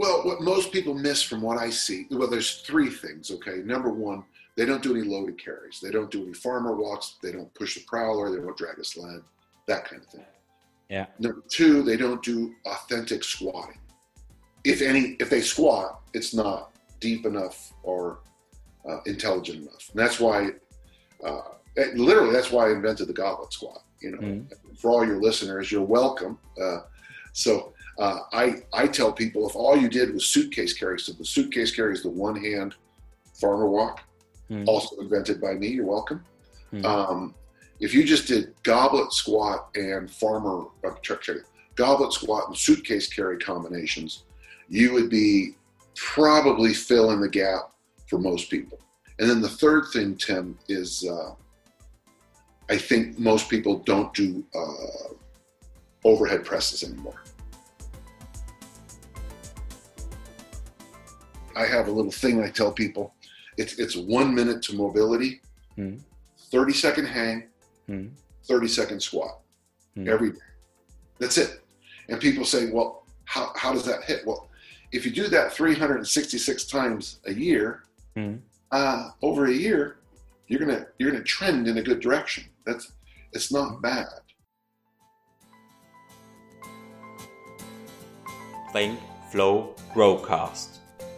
Well, what most people miss from what I see, well, there's three things. Okay, number one, they don't do any loaded carries. They don't do any farmer walks. They don't push the prowler. They don't drag a sled. That kind of thing. Yeah. Number two, they don't do authentic squatting. If any, if they squat, it's not deep enough or uh, intelligent enough. And that's why, uh, literally, that's why I invented the goblet squat. You know, mm. for all your listeners, you're welcome. Uh, so uh, I I tell people if all you did was suitcase carry, so the suitcase carry is the one hand farmer walk, mm. also invented by me. You're welcome. Mm. Um, if you just did goblet squat and farmer uh, check, check, goblet squat and suitcase carry combinations, you would be probably filling the gap for most people. And then the third thing, Tim, is uh, I think most people don't do uh, overhead presses anymore. I have a little thing I tell people. It's it's one minute to mobility, mm. 30 second hang, mm. 30 second squat mm. every day. That's it. And people say, well, how, how does that hit? Well, if you do that 366 times a year, mm. uh, over a year, you're gonna you're gonna trend in a good direction. That's it's not hmm. bad. Think, Flow, Growcast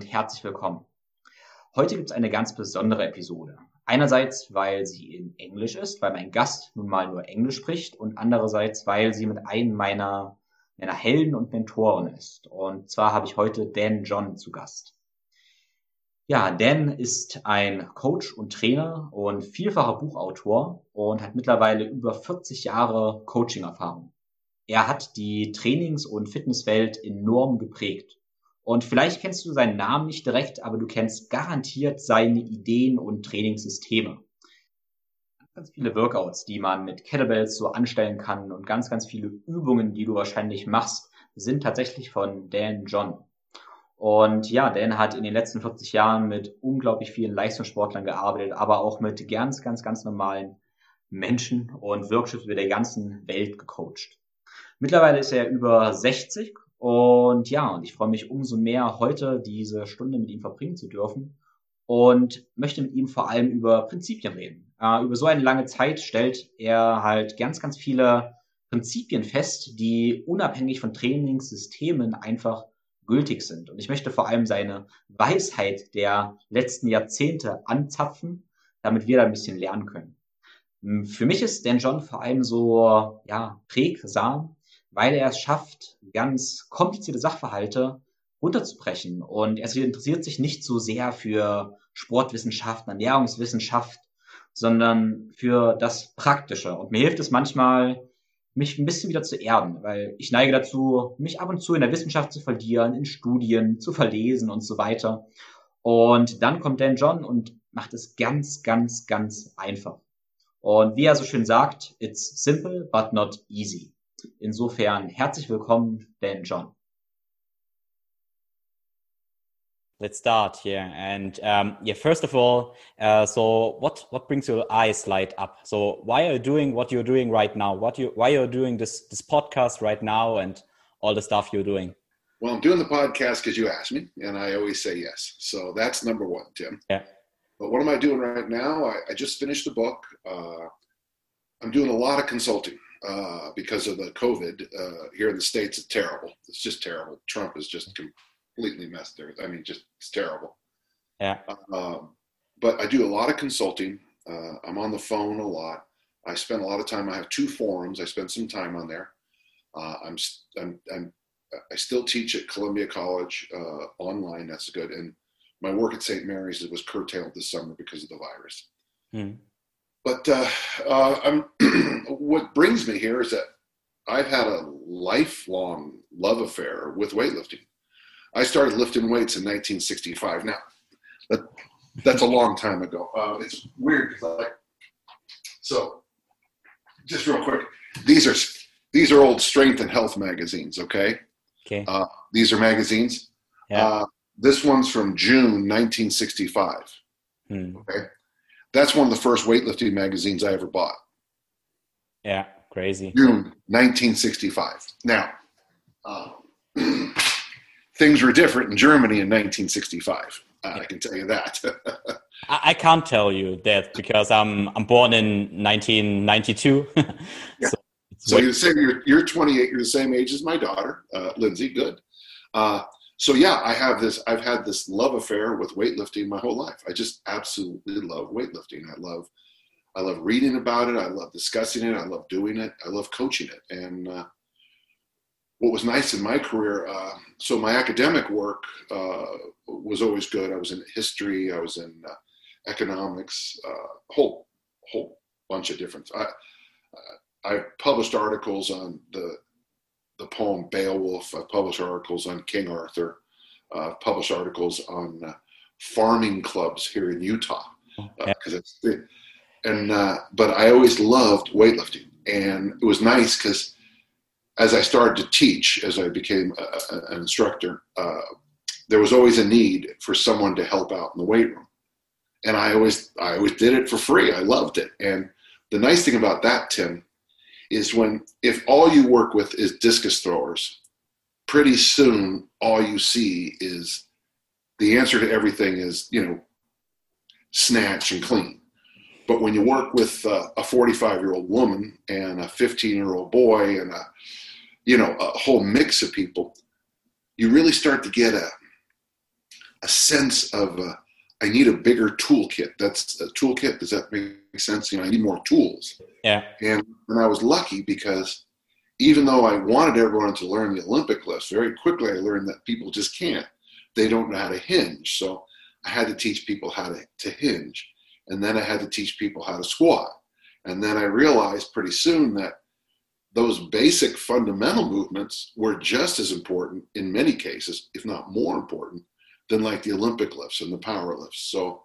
Und herzlich willkommen Heute gibt es eine ganz besondere Episode. Einerseits, weil sie in Englisch ist, weil mein Gast nun mal nur Englisch spricht und andererseits, weil sie mit einem meiner, meiner Helden und Mentoren ist. Und zwar habe ich heute Dan John zu Gast. Ja, Dan ist ein Coach und Trainer und vielfacher Buchautor und hat mittlerweile über 40 Jahre Coaching-Erfahrung. Er hat die Trainings- und Fitnesswelt enorm geprägt und vielleicht kennst du seinen Namen nicht direkt, aber du kennst garantiert seine Ideen und Trainingssysteme. Ganz viele Workouts, die man mit Kettlebells so anstellen kann und ganz, ganz viele Übungen, die du wahrscheinlich machst, sind tatsächlich von Dan John. Und ja, Dan hat in den letzten 40 Jahren mit unglaublich vielen Leistungssportlern gearbeitet, aber auch mit ganz, ganz, ganz normalen Menschen und Workshops über der ganzen Welt gecoacht. Mittlerweile ist er über 60 und ja, und ich freue mich umso mehr, heute diese Stunde mit ihm verbringen zu dürfen und möchte mit ihm vor allem über Prinzipien reden. Äh, über so eine lange Zeit stellt er halt ganz, ganz viele Prinzipien fest, die unabhängig von Trainingssystemen einfach gültig sind. Und ich möchte vor allem seine Weisheit der letzten Jahrzehnte anzapfen, damit wir da ein bisschen lernen können. Für mich ist Dan John vor allem so, ja, prägsam, weil er es schafft, ganz komplizierte Sachverhalte runterzubrechen. Und er interessiert sich nicht so sehr für Sportwissenschaften, Ernährungswissenschaft, sondern für das Praktische. Und mir hilft es manchmal, mich ein bisschen wieder zu erden, weil ich neige dazu, mich ab und zu in der Wissenschaft zu verlieren, in Studien zu verlesen und so weiter. Und dann kommt Dan John und macht es ganz, ganz, ganz einfach. Und wie er so schön sagt, it's simple but not easy. Insofern herzlich willkommen, Dan John. Let's start here. And um, yeah, first of all, uh, so what what brings your eyes light up? So why are you doing what you're doing right now? What you why you're doing this this podcast right now and all the stuff you're doing? Well, I'm doing the podcast because you asked me, and I always say yes. So that's number one, Tim. Yeah. But what am I doing right now? I, I just finished the book. Uh, I'm doing a lot of consulting uh, because of the COVID uh, here in the states. It's terrible. It's just terrible. Trump is just completely messed there. I mean, just it's terrible. Yeah. Um, but I do a lot of consulting. Uh, I'm on the phone a lot. I spend a lot of time. I have two forums. I spend some time on there. Uh, I'm, I'm, I'm, I still teach at Columbia College uh, online. That's good. And my work at St. Mary's was curtailed this summer because of the virus. Mm but uh, uh, what brings me here is that I've had a lifelong love affair with weightlifting. I started lifting weights in 1965. Now, that, that's a long time ago. Uh, it's weird because I, so just real quick, these are these are old strength and health magazines. Okay. Okay. Uh, these are magazines. Yeah. Uh, this one's from June 1965. Hmm. Okay. That's one of the first weightlifting magazines I ever bought. Yeah. Crazy. June 1965. Now, uh, things were different in Germany in 1965. Uh, I can tell you that. I, I can't tell you that because I'm I'm born in 1992. Yeah. so so you're saying you're, you're 28. You're the same age as my daughter, uh, Lindsay. Good. Uh, so yeah, I have this. I've had this love affair with weightlifting my whole life. I just absolutely love weightlifting. I love, I love reading about it. I love discussing it. I love doing it. I love coaching it. And uh, what was nice in my career, uh, so my academic work uh, was always good. I was in history. I was in uh, economics. A whole whole bunch of different. I, I published articles on the the poem Beowulf. I've published articles on King Arthur. Uh, published articles on uh, farming clubs here in Utah Yeah. because it's the, and uh, but I always loved weightlifting, and it was nice because as I started to teach, as I became a, a, an instructor, uh, there was always a need for someone to help out in the weight room, and I always I always did it for free. I loved it, and the nice thing about that, Tim, is when if all you work with is discus throwers, pretty soon all you see is the answer to everything is you know snatch and clean. But when you work with uh, a 45 year old woman and a 15 year old boy and a you know a whole mix of people, you really start to get a a sense of uh, I need a bigger toolkit. That's a toolkit. Does that make sense? You know, I need more tools. Yeah. And and I was lucky because even though I wanted everyone to learn the Olympic lifts, very quickly I learned that people just can't. They don't know how to hinge. So I had to teach people how to, to hinge. And then I had to teach people how to squat. And then I realized pretty soon that those basic fundamental movements were just as important in many cases, if not more important, than like the Olympic lifts and the power lifts. So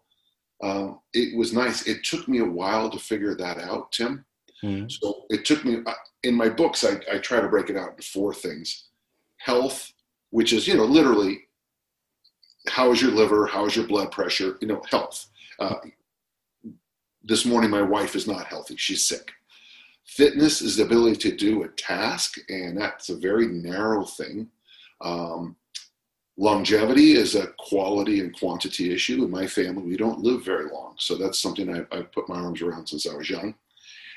um, it was nice. It took me a while to figure that out, Tim. Hmm. So it took me, in my books, I, I try to break it out into four things health, which is, you know, literally how is your liver, how is your blood pressure, you know, health. Uh, this morning, my wife is not healthy, she's sick. Fitness is the ability to do a task, and that's a very narrow thing. Um, longevity is a quality and quantity issue. In my family, we don't live very long. So that's something I, I've put my arms around since I was young.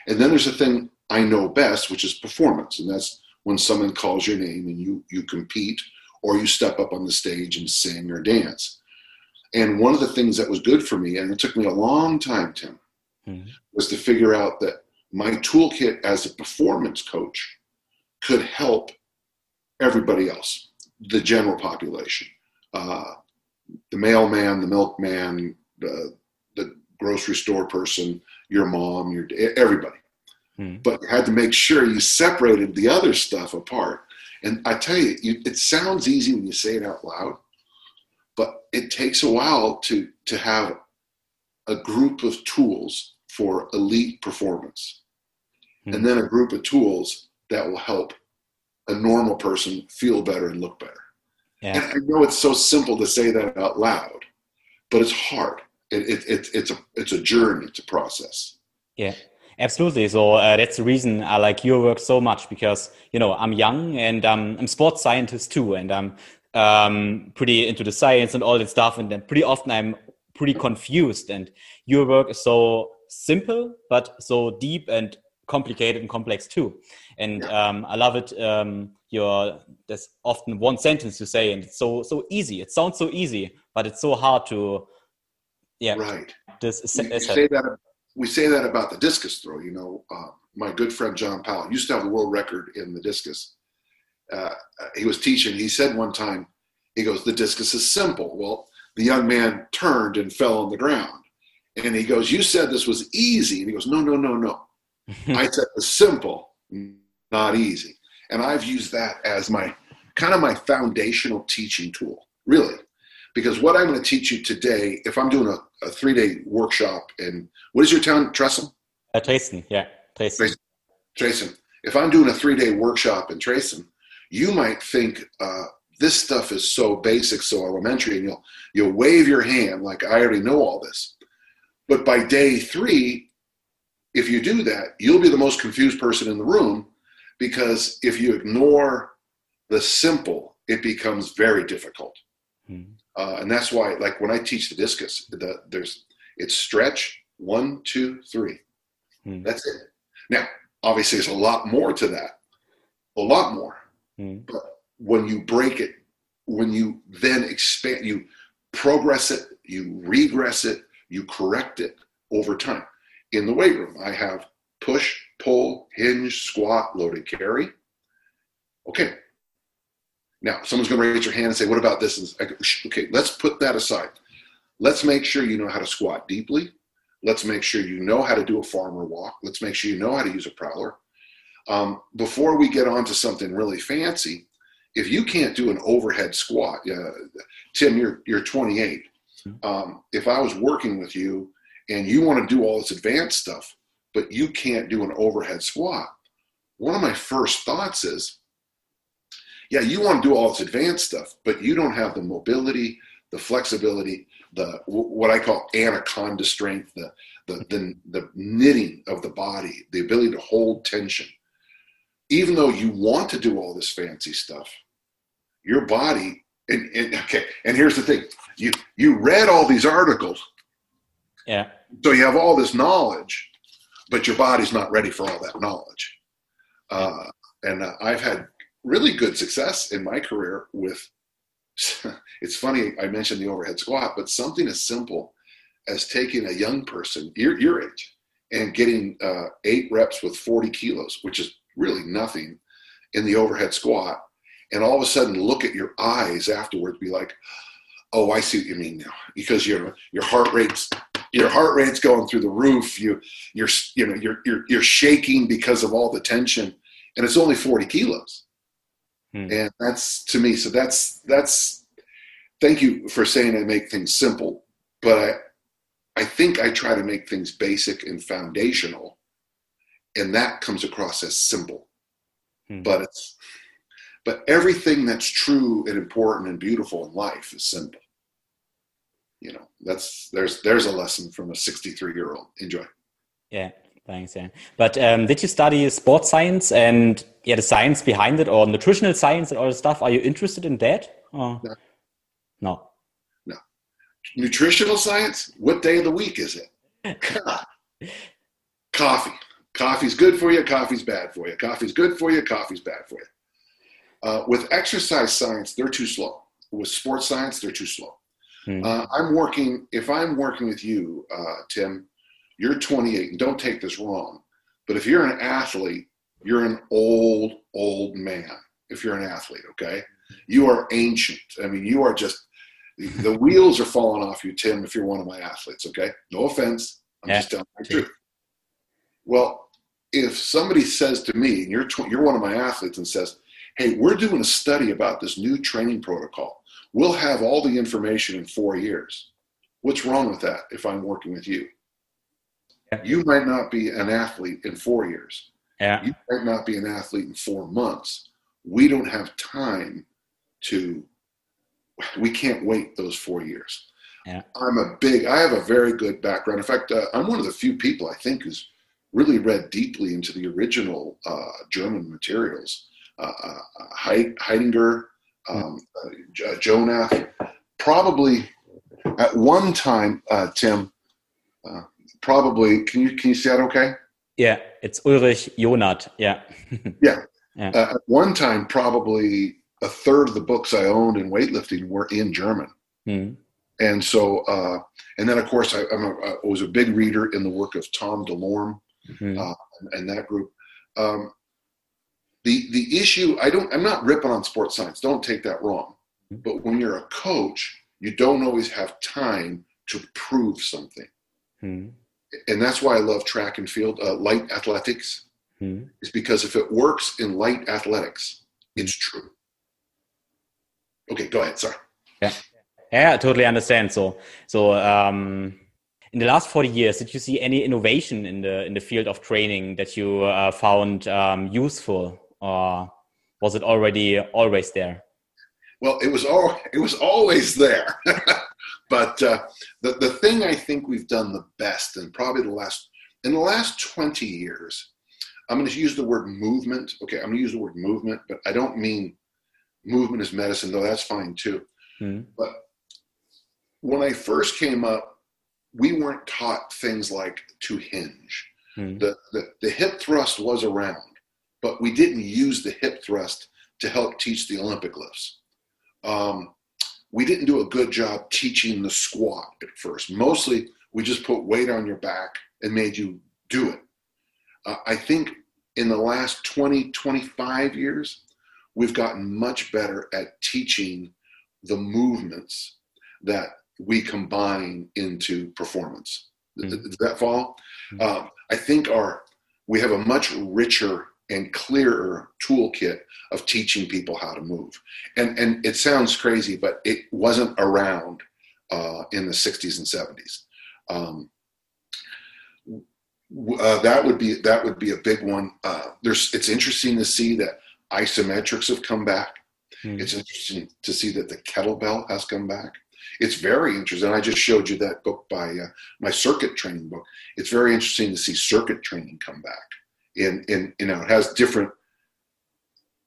And then there's a thing I know best, which is performance. And that's when someone calls your name and you, you compete or you step up on the stage and sing or dance. And one of the things that was good for me, and it took me a long time, Tim, Hmm. was to figure out that my toolkit as a performance coach could help everybody else, the general population, uh, the mailman, the milkman, the, the grocery store person, your mom, your everybody. Hmm. But you had to make sure you separated the other stuff apart. And I tell you, you, it sounds easy when you say it out loud, but it takes a while to to have a group of tools for elite performance, Hmm. and then a group of tools that will help a normal person feel better and look better. And I know it's so simple to say that out loud, but it's hard. It, it, it, it's a it's a journey, it's a process. Yeah, absolutely. So uh, that's the reason I like your work so much because you know I'm young and um, I'm sports scientist too, and I'm um, pretty into the science and all that stuff. And then pretty often I'm pretty confused. And your work is so simple but so deep and complicated and complex too. And um, I love it. Um, your there's often one sentence you say, and it's so so easy. It sounds so easy, but it's so hard to yeah. Right. This We, we say that we say that about the discus throw. You know, uh, my good friend John Powell used to have the world record in the discus. Uh, he was teaching. He said one time, he goes, "The discus is simple." Well, the young man turned and fell on the ground, and he goes, "You said this was easy," and he goes, "No, no, no, no. I said simple. not easy. And I've used that as my kind of my foundational teaching tool, really. Because what I'm going to teach you today, if I'm doing a, a three day workshop in what is your town, Tresson? Uh, Dresden, yeah, Dresden. Dresden. If I'm doing a three day workshop in Dresden, you might think uh, this stuff is so basic, so elementary, and you'll you'll wave your hand like I already know all this. But by day three, if you do that, you'll be the most confused person in the room because if you ignore the simple, it becomes very difficult. Mm-hmm. Uh, and that's why, like when I teach the discus, the, there's it's stretch one, two, three. Mm-hmm. That's it. Now, obviously, there's a lot more to that, a lot more. Mm-hmm. But when you break it, when you then expand, you progress it, you regress it, you correct it over time. In the weight room, I have push, pull, hinge, squat, loaded carry. Okay. Now, someone's going to raise their hand and say, What about this? Okay, let's put that aside. Let's make sure you know how to squat deeply. Let's make sure you know how to do a farmer walk. Let's make sure you know how to use a prowler. Um, before we get on to something really fancy, if you can't do an overhead squat, uh, Tim, you're you're 28. Um, if I was working with you and you want to do all this advanced stuff, but you can't do an overhead squat, one of my first thoughts is, yeah, you want to do all this advanced stuff, but you don't have the mobility, the flexibility, the what I call anaconda strength, the the the, the knitting of the body, the ability to hold tension. Even though you want to do all this fancy stuff, your body and, and okay, and here's the thing: you you read all these articles, yeah. So you have all this knowledge, but your body's not ready for all that knowledge. Uh, and uh, I've had really good success in my career with. it's funny I mentioned the overhead squat, but something as simple as taking a young person your your age and getting uh, eight reps with 40 kilos, which is really nothing, in the overhead squat, and all of a sudden look at your eyes afterwards, be like, "Oh, I see what you mean now," because your your heart rate's your heart rate's going through the roof. You you're you know you're you're you're shaking because of all the tension, and it's only 40 kilos, hmm. and that's to me. So that's that's. Thank you for saying I make things simple, but I I think I try to make things basic and foundational, and that comes across as simple. Hmm. But it's but everything that's true and important and beautiful in life is simple. You know, that's there's there's a lesson from a 63 year old. Enjoy. Yeah, thanks. Yeah, but um, did you study sports science and yeah, the science behind it, or nutritional science and all the stuff? Are you interested in that? Or? No. No. No. Nutritional science. What day of the week is it? Coffee. Coffee's good for you. Coffee's bad for you. Coffee's good for you. Coffee's bad for you. Uh, with exercise science, they're too slow. With sports science, they're too slow. Mm-hmm. Uh, I'm working, if I'm working with you, uh, Tim, you're 28, and don't take this wrong, but if you're an athlete, you're an old, old man. If you're an athlete, okay? You are ancient. I mean, you are just, the wheels are falling off you, Tim, if you're one of my athletes, okay? No offense. I'm yeah. just telling the truth. Well, if somebody says to me, and you're, tw- you're one of my athletes, and says, hey, we're doing a study about this new training protocol. We'll have all the information in four years. What's wrong with that if I'm working with you? Yeah. You might not be an athlete in four years. Yeah. You might not be an athlete in four months. We don't have time to, we can't wait those four years. Yeah. I'm a big, I have a very good background. In fact, uh, I'm one of the few people I think who's really read deeply into the original uh, German materials uh, uh, Heidegger, um, uh, Jonath, probably at one time, Tim, probably, can you, can you see that okay? Yeah, it's Ulrich Jonath. Yeah. yeah. yeah. Uh, at one time, probably a third of the books I owned in weightlifting were in German. Mm. And so, uh, and then of course, I, a, I, was a big reader in the work of Tom DeLorme mm. uh, and, and, that group. Um, the the issue i don't i'm not ripping on sports science don't take that wrong mm-hmm. but when you're a coach you don't always have time to prove something mm-hmm. and that's why i love track and field uh, light athletics hmm. is because if it works in light athletics, it's true. Okay, go ahead. Sorry. Yeah, yeah, I totally understand. So, so um, in the last forty years, did you see any innovation in the in the field of training that you uh, found um, useful, or was it already always there? Well, it was all it was always there. but uh, the the thing I think we've done the best, and probably the last in the last twenty years, I'm going to use the word movement. Okay, I'm going to use the word movement, but I don't mean movement is medicine, though that's fine too. Mm. But when I first came up, we weren't taught things like to hinge. Mm. The, the, the hip thrust was around, but we didn't use the hip thrust to help teach the Olympic lifts. Um, we didn't do a good job teaching the squat at first. Mostly, we just put weight on your back and made you do it. Uh, I think in the last 20, 25 years, we've gotten much better at teaching the movements that we combine into performance. Mm-hmm. Does that fall? Mm-hmm. Um, I think our we have a much richer and clearer toolkit of teaching people how to move. And and it sounds crazy, but it wasn't around uh, in the 60s and 70s. Um, uh, that would be that would be a big one. Uh, there's it's interesting to see that isometrics have come back. Mm. It's interesting to see that the kettlebell has come back. It's very interesting. I just showed you that book by uh, my circuit training book. It's very interesting to see circuit training come back. In in you know it has different.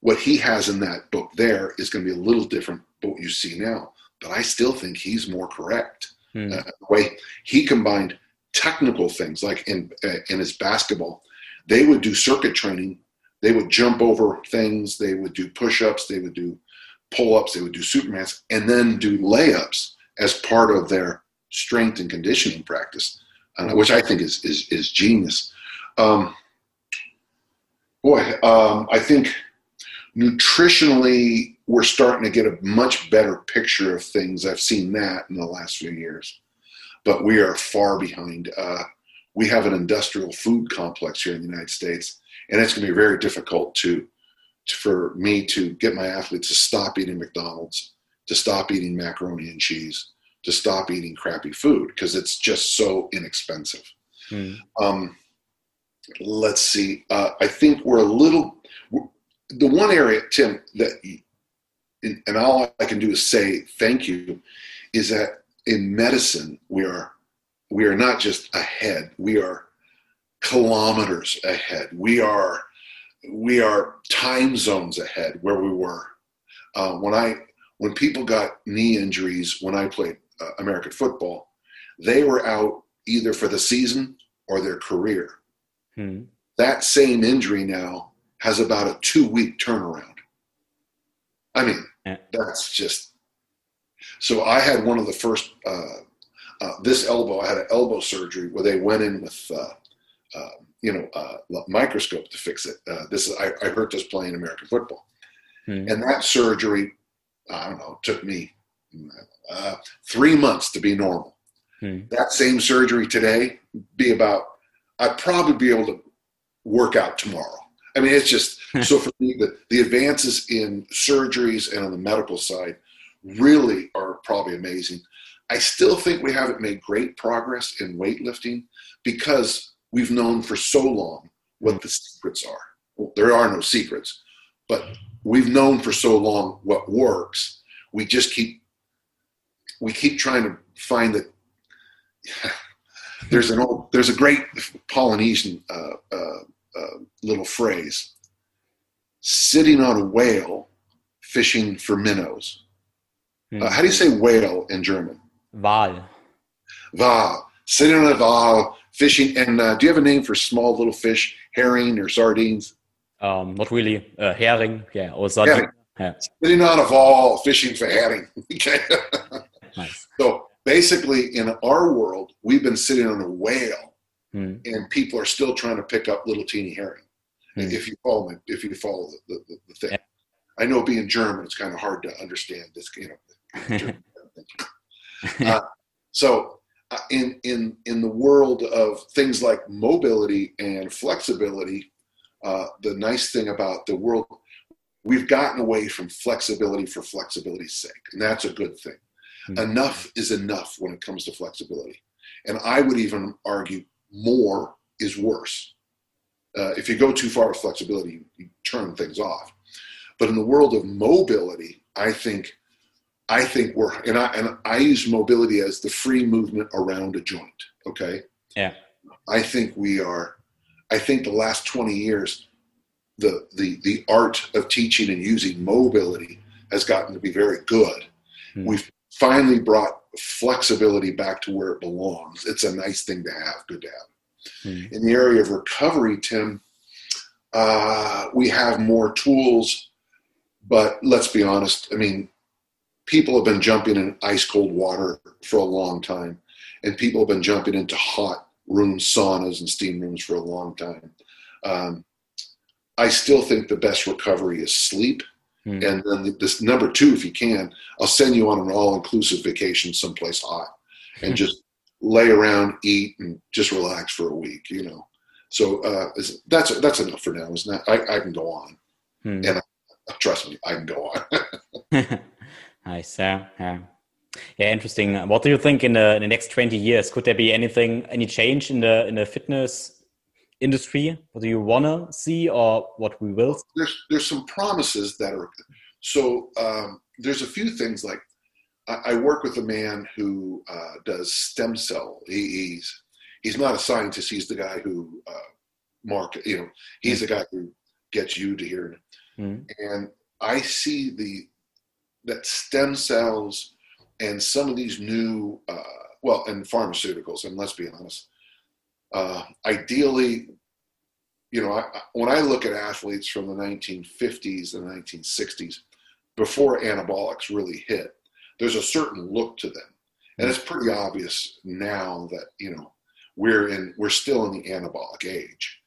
What he has in that book there is going to be a little different than what you see now. But I still think he's more correct. Mm. Uh, the way he combined technical things like in uh, in his basketball, they would do circuit training they would jump over things, they would do push ups, they would do pull ups, they would do supermans, and then do layups as part of their strength and conditioning practice, uh, which I think is, is, is genius. Um, boy, um, I think nutritionally, we're starting to get a much better picture of things. I've seen that in the last few years, but we are far behind. Uh, we have an industrial food complex here in the United States and it's going to be very difficult to, to, for me to get my athletes to stop eating McDonald's, to stop eating macaroni and cheese, to stop eating crappy food because it's just so inexpensive. Mm. Um, let's see. Uh, I think we're a little. The one area, Tim, that and all I can do is say thank you, is that in medicine we are we are not just ahead. We are kilometers ahead. We are we are time zones ahead where we were. Uh, when I when people got knee injuries when I played uh, American football, they were out either for the season or their career. Hmm. That same injury now has about a two week turnaround. I mean, yeah. that's just so. I had one of the first. Uh, uh, this elbow, I had an elbow surgery where they went in with uh, uh, you know, uh, microscope to fix it. Uh, this is, I, I hurt this playing American football. Hmm. And that surgery, I don't know, took me uh, three months to be normal. Hmm. That same surgery today be about, I'd probably be able to work out tomorrow. I mean, it's just so for me, the, the advances in surgeries and on the medical side really are probably amazing. I still think we haven't made great progress in weightlifting because we've known for so long what the secrets are. Well, there are no secrets, but we've known for so long what works. We just keep we keep trying to find that. There's an old there's a great Polynesian uh, uh, uh, little phrase: sitting on a whale fishing for minnows. Mm. how do you say whale in German? Wal. Wal. Sitting on a wal fishing. And uh, do you have a name for small little fish, herring or sardines? Um, not really. Uh, herring, yeah, or sardine. Yeah. Sitting on a wall fishing for herring. okay. nice. So basically, in our world, we've been sitting on a whale, hmm. and people are still trying to pick up little teeny herring. Hmm. If you follow me, if you follow the, the, the thing. Yeah. I know being German, it's kind of hard to understand this. You know, uh, so uh, in in in the world of things like mobility and flexibility, uh, the nice thing about the world, we've gotten away from flexibility for flexibility's sake, and that's a good thing. Mm-hmm. Enough is enough when it comes to flexibility, and I would even argue more is worse. Uh, if you go too far with flexibility, you, you turn things off. But in the world of mobility, I think I think we're and I and I use mobility as the free movement around a joint. Okay. Yeah. I think we are. I think the last twenty years, the the the art of teaching and using mobility has gotten to be very good. Hmm. We've finally brought flexibility back to where it belongs. It's a nice thing to have. Good to have. Hmm. In the area of recovery, Tim, uh, we have more tools, but let's be honest. I mean, people have been jumping in ice cold water for a long time, and people have been jumping into hot rooms, saunas, and steam rooms for a long time. Um, I still think the best recovery is sleep. Mm. And then this number two, if you can, I'll send you on an all-inclusive vacation someplace hot, and just lay around, eat, and just relax for a week. You know, so uh, that's that's enough for now, isn't that? I, I can go on, mm. and I, trust me, I can go on. Nice. Yeah. Yeah. Yeah. Interesting. What do you think in the, in the next 20 years? Could there be anything, any change in the, in the fitness industry? What do you want to see or what we will? There's, there's some promises that are, so um, there's a few things like I, I work with a man who uh, does stem cell. He, he's, he's not a scientist. He's the guy who, uh, market, you know, he's mm. the guy who gets you to hear. Mm. And I see the that stem cells and some of these new, uh, well, and pharmaceuticals, and let's be honest, uh, ideally, you know, I, when I look at athletes from the 1950s and 1960s, before anabolics really hit, there's a certain look to them. And it's pretty obvious now that, you know, we're in, we're still in the anabolic age.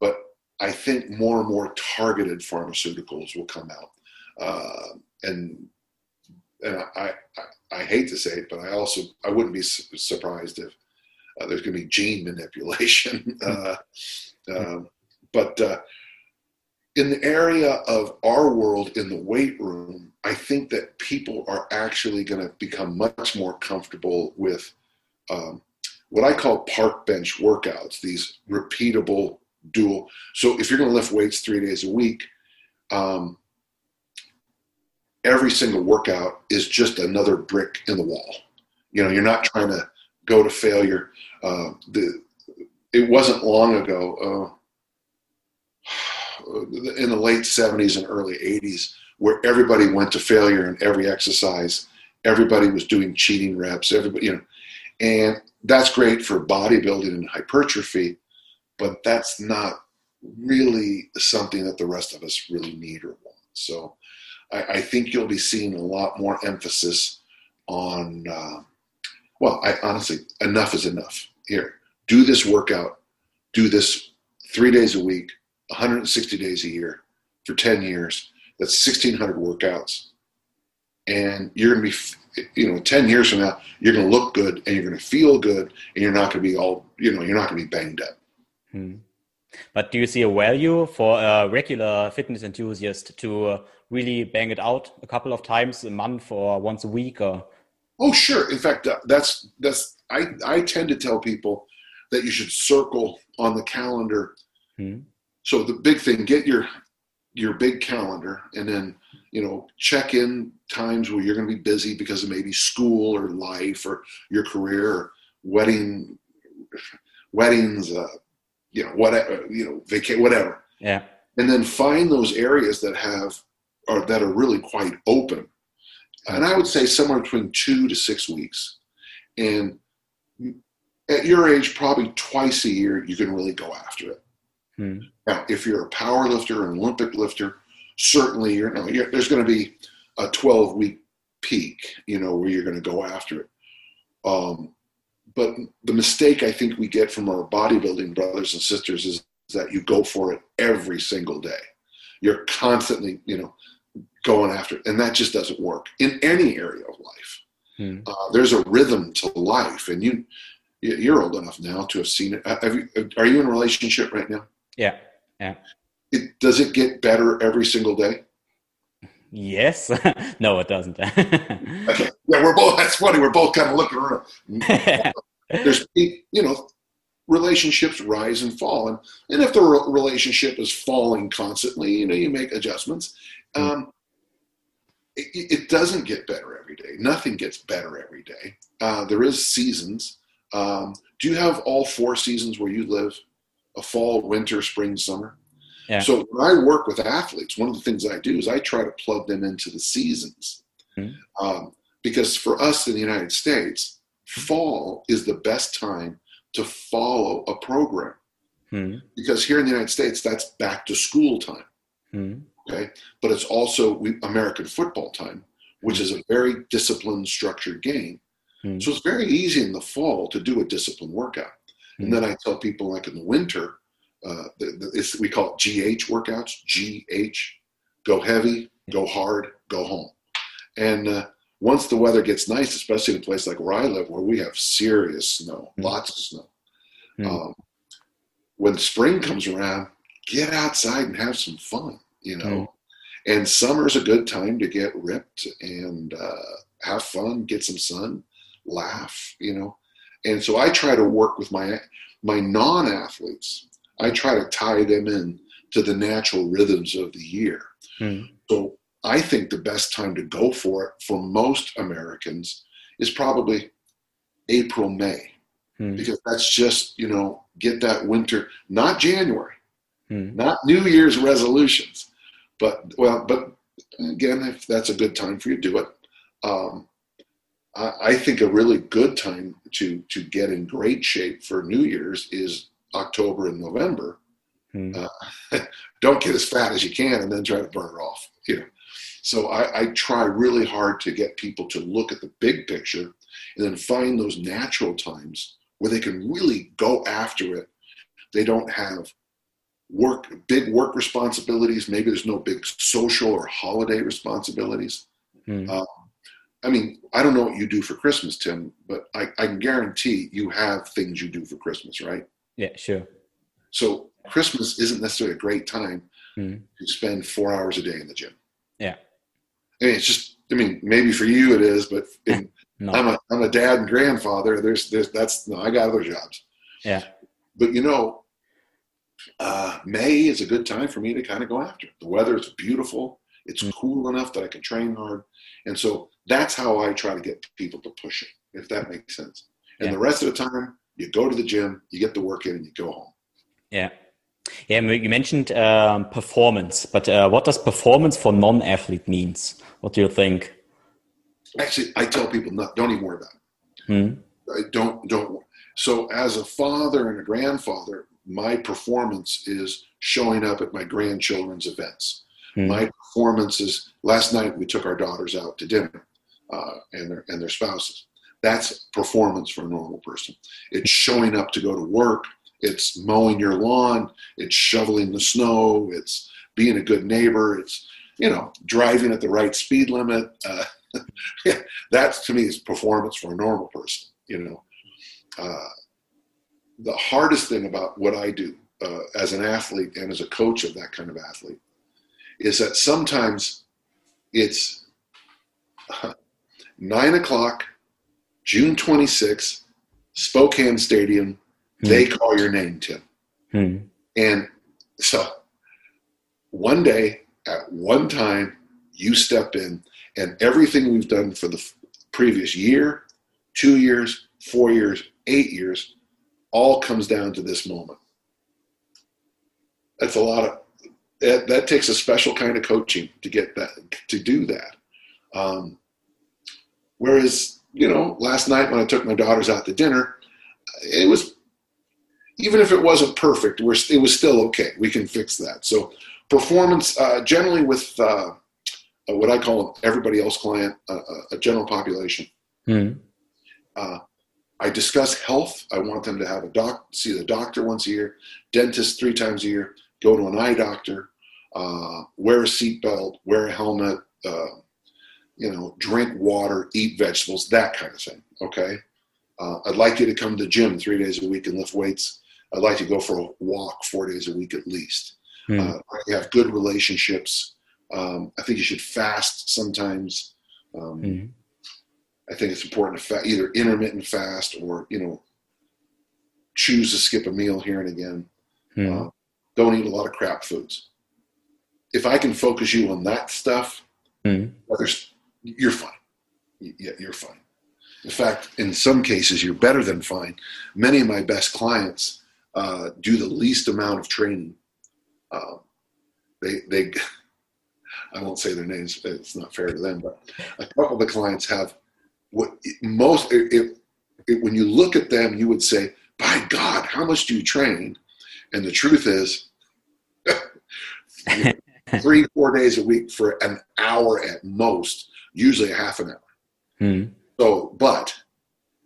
But I think more and more targeted pharmaceuticals will come out. Uh, and and I, I, I hate to say it, but I also I wouldn't be su- surprised if uh, there's going to be gene manipulation. uh, um, but uh, in the area of our world in the weight room, I think that people are actually going to become much more comfortable with um, what I call park bench workouts. These repeatable dual. So if you're going to lift weights three days a week. Um, every single workout is just another brick in the wall. You know, you're not trying to go to failure. Uh, the, it wasn't long ago, uh, in the late 70s and early 80s, where everybody went to failure in every exercise. Everybody was doing cheating reps. Everybody, you know, and that's great for bodybuilding and hypertrophy, but that's not really something that the rest of us really need or want. So I, I think you'll be seeing a lot more emphasis on, uh, well, I honestly, enough is enough. Here, do this workout, do this three days a week, 160 days a year for 10 years. That's 1,600 workouts. And you're going to be, you know, 10 years from now, you're going to look good and you're going to feel good and you're not going to be all, you know, you're not going to be banged up. Hmm. But do you see a value for a regular fitness enthusiast to uh, really bang it out a couple of times a month or once a week or oh sure in fact that's that's i i tend to tell people that you should circle on the calendar hmm. so the big thing get your your big calendar and then you know check in times where you're going to be busy because of maybe school or life or your career or wedding weddings uh, you know whatever you know vacate whatever yeah and then find those areas that have or that are really quite open. And I would say somewhere between two to six weeks. And at your age, probably twice a year, you can really go after it. Hmm. Now, if you're a power lifter, an Olympic lifter, certainly you're, you're there's going to be a 12 week peak, you know, where you're going to go after it. Um, but the mistake I think we get from our bodybuilding brothers and sisters is that you go for it every single day. You're constantly, you know, going after it. And that just doesn't work in any area of life. Hmm. Uh, there's a rhythm to life, and you you're old enough now to have seen it. Have you, are you in a relationship right now? Yeah, yeah. It, does it get better every single day? Yes. no, it doesn't. okay. Yeah, we're both. That's funny. We're both kind of looking around. There's, you know, relationships rise and fall, and and if the relationship is falling constantly, you know, you make adjustments. Hmm. Um, it, it, doesn't get better every day. Nothing gets better every day. Uh, there is seasons. Um, do you have all four seasons where you live? A fall, winter, spring, summer. Yeah. So when I work with athletes, one of the things I do is I try to plug them into the seasons. Mm-hmm. Um, because for us in the United States, fall is the best time to follow a program. Mm-hmm. Because here in the United States, that's back to school time. Mm-hmm. Okay. But it's also American football time, which is a very disciplined, structured game. Mm-hmm. So it's very easy in the fall to do a disciplined workout. And then I tell people, like in the winter, uh, the, we call it GH workouts. GH, go heavy, go hard, go home. And uh, once the weather gets nice, especially in a place like where I live, where we have serious snow, mm. lots of snow. Mm. Um, when spring comes around, get outside and have some fun, you know. Mm. And summer's a good time to get ripped and uh, have fun, get some sun, laugh, you know. And so I try to work with my my non-athletes I try to tie them in to the natural rhythms of the year. Mm. So I think the best time to go for it for most Americans is probably April, May, mm. because that's just, you know, get that winter, not January, mm. not New Year's resolutions, but, well, but again, if that's a good time for you, do it. Um, I, I think a really good time to to get in great shape for New Year's is October and November. Hmm. Uh, don't get as fat as you can and then try to burn it off. You know. So I, I, try really hard to get people to look at the big picture and then find those natural times where they can really go after it. They don't have work big work responsibilities. Maybe there's no big social or holiday responsibilities. Um, I mean, I don't know what you do for Christmas, Tim, but I, I can guarantee you have things you do for Christmas, right? Yeah, sure. So Christmas isn't necessarily a great time mm. to spend four hours a day in the gym. Yeah. I mean, it's just, I mean, maybe for you it is, but in, no. I'm a, I'm a dad and grandfather. There's, there's, that's, no, I got other jobs. Yeah. But you know, uh, May is a good time for me to kind of go after it. The weather is beautiful. It's mm. cool enough that I can train hard. And so that's how I try to get people to push it, if that makes sense. And yeah. the rest of the time, you go to the gym, you get the work in, and you go home. Yeah. Yeah, you mentioned um, performance, but uh, what does performance for non-athlete means? What do you think? Actually, I tell people, not, don't even worry about it. Hmm. Don't don't. So, as a father and a grandfather, my performance is showing up at my grandchildren's events. Hmm. My performance is last night we took our daughters out to dinner uh, and their and their spouses. That's performance for a normal person. It's showing up to go to work. It's mowing your lawn. It's shoveling the snow. It's being a good neighbor. It's, you know, driving at the right speed limit. Uh, yeah, that to me is performance for a normal person, you know. Uh, the hardest thing about what I do uh, as an athlete and as a coach of that kind of athlete is that sometimes it's nine o'clock June 26th, Spokane Stadium, mm. they call your name, Tim. Mm. And so one day, at one time, you step in, and everything we've done for the previous year, two years, four years, eight years, all comes down to this moment. That's a lot of that, that takes a special kind of coaching to get that to do that. Um, whereas you know, last night when I took my daughters out to dinner, it was even if it wasn't perfect, we're, it was still okay. We can fix that. So performance uh, generally with uh, what I call everybody else client, uh, a general population. Mm. I discuss health. I want them to have a doc, see the doctor once a year, dentist three times a year, go to an eye doctor, uh, wear a seatbelt, wear a helmet, uh, you know, drink water, eat vegetables, that kind of thing. Okay. Uh, I'd like you to come to the gym three days a week and lift weights. I'd like you to go for a walk four days a week at least. You have good relationships. Um, I think you should fast sometimes. Um, Mhm. I think it's important to fa- either intermittent fast or you know choose to skip a meal here and again. Hmm. Uh, don't eat a lot of crap foods. If I can focus you on that stuff, others, you're fine. Yeah, you're fine. In fact, in some cases, you're better than fine. Many of my best clients uh, do the least amount of training. Uh, they, they, I won't say their names. It's not fair to them, but a couple of the clients have what most. If, if, when you look at them, you would say, "By God, how much do you train?" And the truth is, three, four days a week for an hour at most, usually a half an hour. Hmm. So, but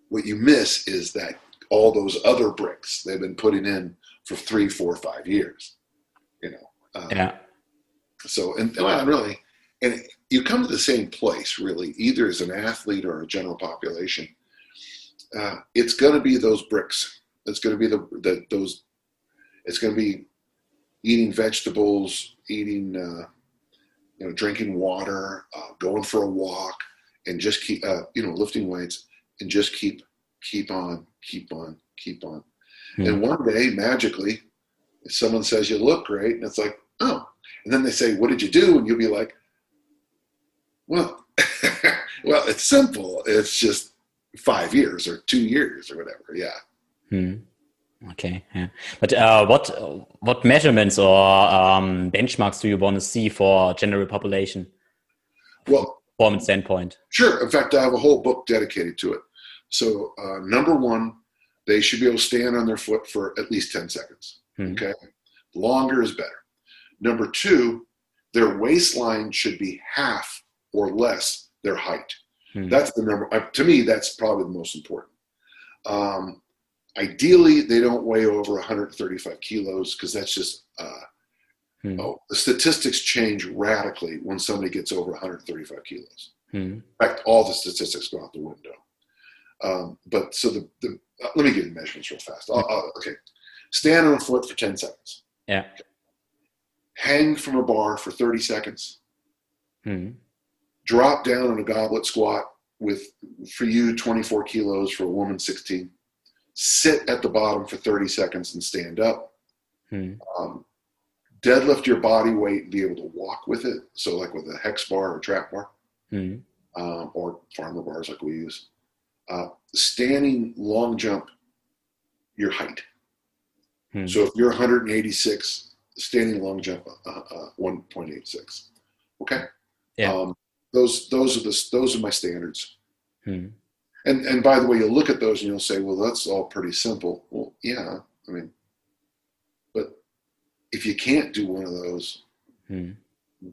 what you miss is that all those other bricks they've been putting in for three, four, five years. You know. Uh, Yeah. So, and well, really, and you come to the same place, really, either as an athlete or a general population. Uh, it's going to be those bricks. It's going to be the, the those. It's going to be eating vegetables, eating, uh, you know, drinking water, uh, going for a walk, and just keep, uh, you know, lifting weights, and just keep, keep on, keep on, keep on. Hmm. And one day, magically, if someone says you look great, and it's like, oh, and then they say, "What did you do?" and you'll be like, "Well, well, it's simple. It's just five years or two years or whatever." Yeah. Hmm. Okay, yeah. But uh, what what measurements or um, benchmarks do you want to see for general population Well, performance standpoint? Sure. In fact, I have a whole book dedicated to it. So, uh, number one, they should be able to stand on their foot for at least 10 seconds. Hmm. Okay. Longer is better. Number two, their waistline should be half or less their height. Hmm. That's the number. Uh, to me, that's probably the most important. Um, ideally, they don't weigh over 135 kilos because that's just, uh, Hmm. oh, the statistics change radically when somebody gets over 135 kilos. Hmm. In fact, all the statistics go out the window. Um, but so the, the uh, let me give you the measurements real fast. I'll, I'll- okay, stand on a foot for 10 seconds. Yeah. Hang from a bar for 30 seconds. Hmm. Drop down on a goblet squat with, for you, 24 kilos, for a woman, 16. Sit at the bottom for 30 seconds and stand up. Hmm. Um, deadlift your body weight and be able to walk with it. So, like with a hex bar or trap bar. Hmm. um, or farmer bars like we use. Uh, standing long jump, your height. Hmm. So if you're 186, standing long jump, uh, uh, 1.86. Okay. Yeah. Um, those those are the those are my standards. Hmm. And and by the way, you'll look at those and you'll say, well, that's all pretty simple. Well, yeah. I mean, but if you can't do one of those, Hmm.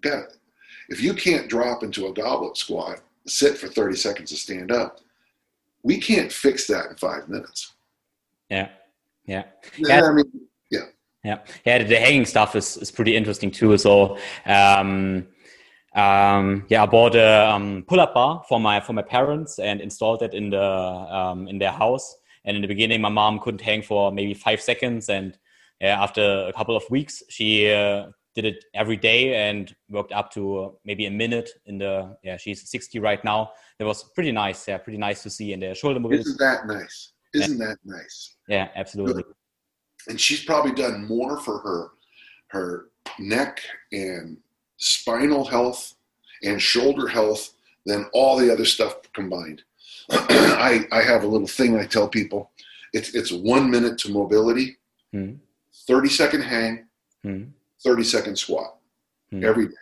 Got it. If you can't drop into a goblet squat, sit for 30 seconds to stand up, we can't fix that in five minutes. Yeah. Yeah. Yeah. I mean, Yeah, yeah, the, the hanging stuff is, is pretty interesting too. So, um, um, yeah, I bought a um, pull-up bar for my for my parents and installed it in the um, in their house. And in the beginning, my mom couldn't hang for maybe five seconds, and yeah, after a couple of weeks, she uh, did it every day and worked up to uh, maybe a minute. In the yeah, she's sixty right now. That was pretty nice. Yeah, pretty nice to see. And the shoulder mobility. isn't that nice? Isn't that nice? Yeah, absolutely. And she's probably done more for her her neck and spinal health and shoulder health than all the other stuff combined. I, I have a little thing I tell people. It's it's one minute to mobility, Hmm. 30 second hang, Hmm. 30 second squat Hmm. every day.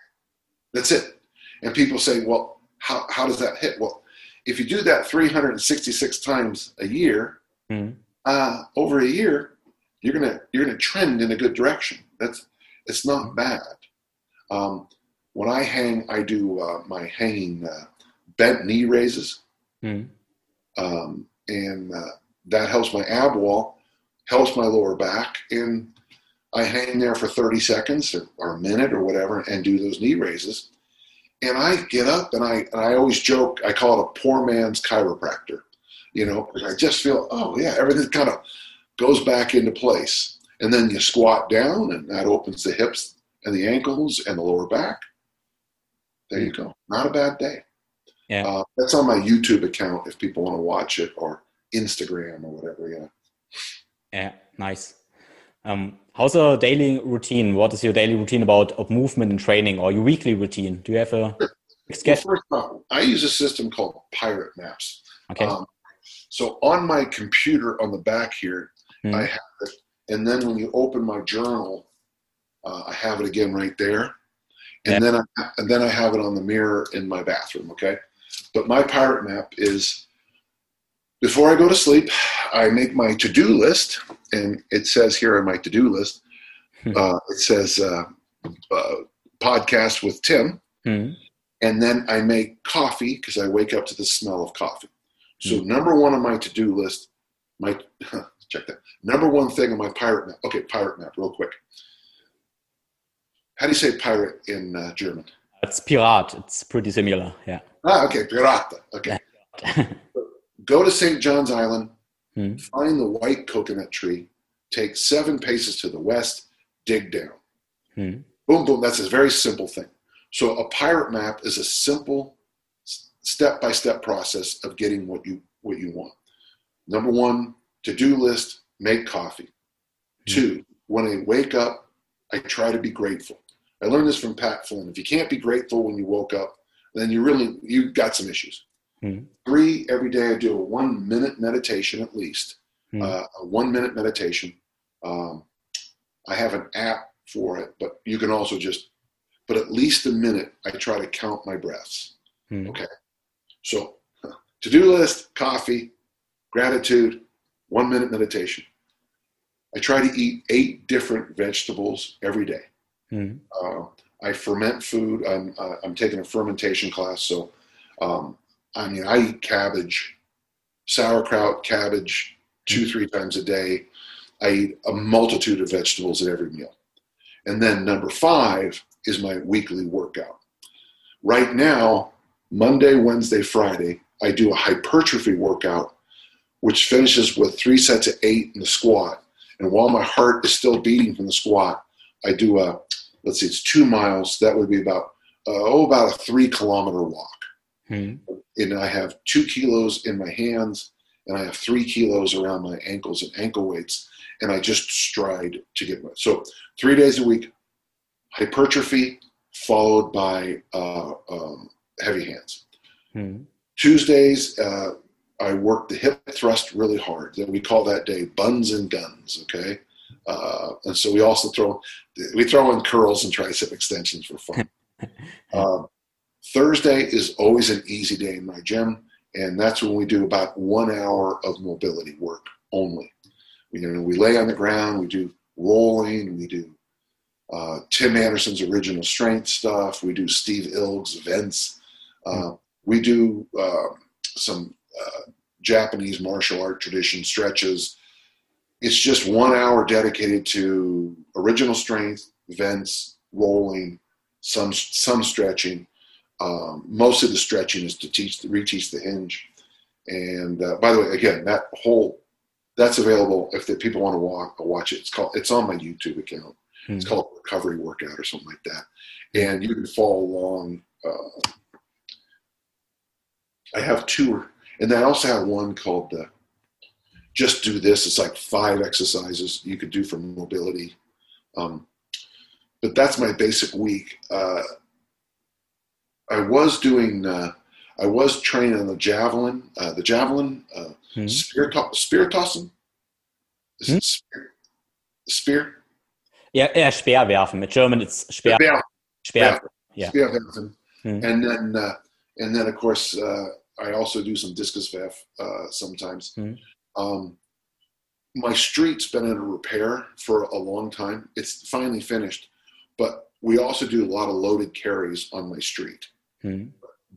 That's it. And people say, well, how, how does that hit? Well, if you do that 366 times a year, Hmm. uh, over a year, you're gonna you're gonna trend in a good direction. That's it's not bad. Um, when I hang, I do uh, my hanging uh, bent knee raises, Hmm. um, and uh, that helps my ab wall, helps my lower back, and I hang there for 30 seconds or, or a minute or whatever, and do those knee raises. And I get up, and I and I always joke. I call it a poor man's chiropractor, you know, because I just feel, oh yeah, everything kind of goes back into place. and then you squat down, and that opens the hips and the ankles and the lower back. There you go. Not a bad day. Yeah. Uh, that's on my YouTube account if people want to watch it, or Instagram or whatever. Yeah. Yeah, nice. Um, how's a daily routine? What is your daily routine about of movement and training, or your weekly routine? Do you have a Well, schedule? first off, I use a system called Pirate Maps. Okay. Um, so on my computer on the back here, Hmm. I have it, and then when you open my journal, uh, I have it again right there, and Yeah. then I, and then I have it on the mirror in my bathroom. Okay, but my pirate map is before I go to sleep, I make my to do list, and it says here on my to do list, Hmm. uh, it says uh, uh, podcast with Tim Hmm. and then I make coffee because I wake up to the smell of coffee. So number one on my to-do list, my check that. Number one thing on my pirate map. Okay, pirate map, real quick. How do you say pirate in uh, German? It's Pirat. It's pretty similar. Yeah. Ah, okay, pirata. Okay, go to St. John's Island, Hmm. find the white coconut tree, take seven paces to the west, dig down. Hmm. boom boom that's a very simple thing so a pirate map is a simple step by step process of getting what you what you want number one to-do list make coffee two when i wake up i try to be grateful i learned this from pat flynn if you can't be grateful when you woke up then you really you got some issues Hmm. three every day i do a one minute meditation at least Hmm. uh, a one minute meditation um, i have an app for it, but you can also just, but at least a minute, I try to count my breaths. Hmm. Okay. So, to do list, coffee, gratitude, one minute meditation. I try to eat eight different vegetables every day. Hmm. Uh, I ferment food. I'm, uh, I'm taking a fermentation class. So, um, I mean, I eat cabbage, sauerkraut, cabbage two, three times a day. I eat a multitude of vegetables at every meal. And then number five is my weekly workout. Right now, Monday, Wednesday, Friday, I do a hypertrophy workout, which finishes with three sets of eight in the squat. And while my heart is still beating from the squat, I do a, let's see, it's two miles. That would be about, uh, oh, about a three kilometer walk. Hmm. And I have two kilos in my hands, and I have three kilos around my ankles and ankle weights. And I just stride to get my, so three days a week, hypertrophy followed by uh, um, heavy hands. Hmm. Tuesdays, uh, I work the hip thrust really hard. That we call that day buns and guns. Okay, uh, and so we also throw we throw in curls and tricep extensions for fun. um, Thursday is always an easy day in my gym, and that's when we do about one hour of mobility work only. You know, we lay on the ground, we do rolling, we do uh, Tim Anderson's original strength stuff, we do Steve Ilg's vents, uh, we do uh, some uh, Japanese martial art tradition stretches. It's just one hour dedicated to original strength, vents, rolling, some some stretching. Um, most of the stretching is to teach reteach the hinge. And uh, by the way, again, that whole that's available if the people want to walk, watch it. It's called it's on my YouTube account. Hmm. It's called Recovery Workout or something like that. And you can follow along. Uh, I have two, and then I also have one called uh, Just Do This. It's like five exercises you could do for mobility. Um, but that's my basic week. Uh, I was doing, uh, I was training on the javelin, uh, the javelin, uh, Hmm. spear, to- spear tossing. Is Hmm? it spear? Spear? Yeah, yeah, Speerwerfen. Mit German, it's Speer. Yeah. Speer. Yeah. Spear werfen. Hmm. And then, uh, and then of course, uh, I also do some discus werf uh, sometimes. Um, my street's been under repair for a long time. It's finally finished, but we also do a lot of loaded carries on my street Hmm.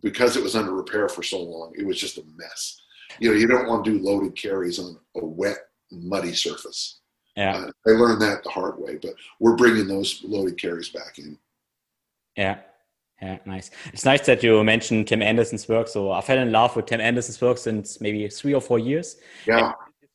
because it was under repair for so long. It was just a mess. You know, you don't want to do loaded carries on a wet, muddy surface. Yeah, Uh, I learned that the hard way, but we're bringing those loaded carries back in. yeah, yeah, nice. It's nice that you mentioned Tim Anderson's work. So I fell in love with Tim Anderson's work since maybe three or four years. Yeah.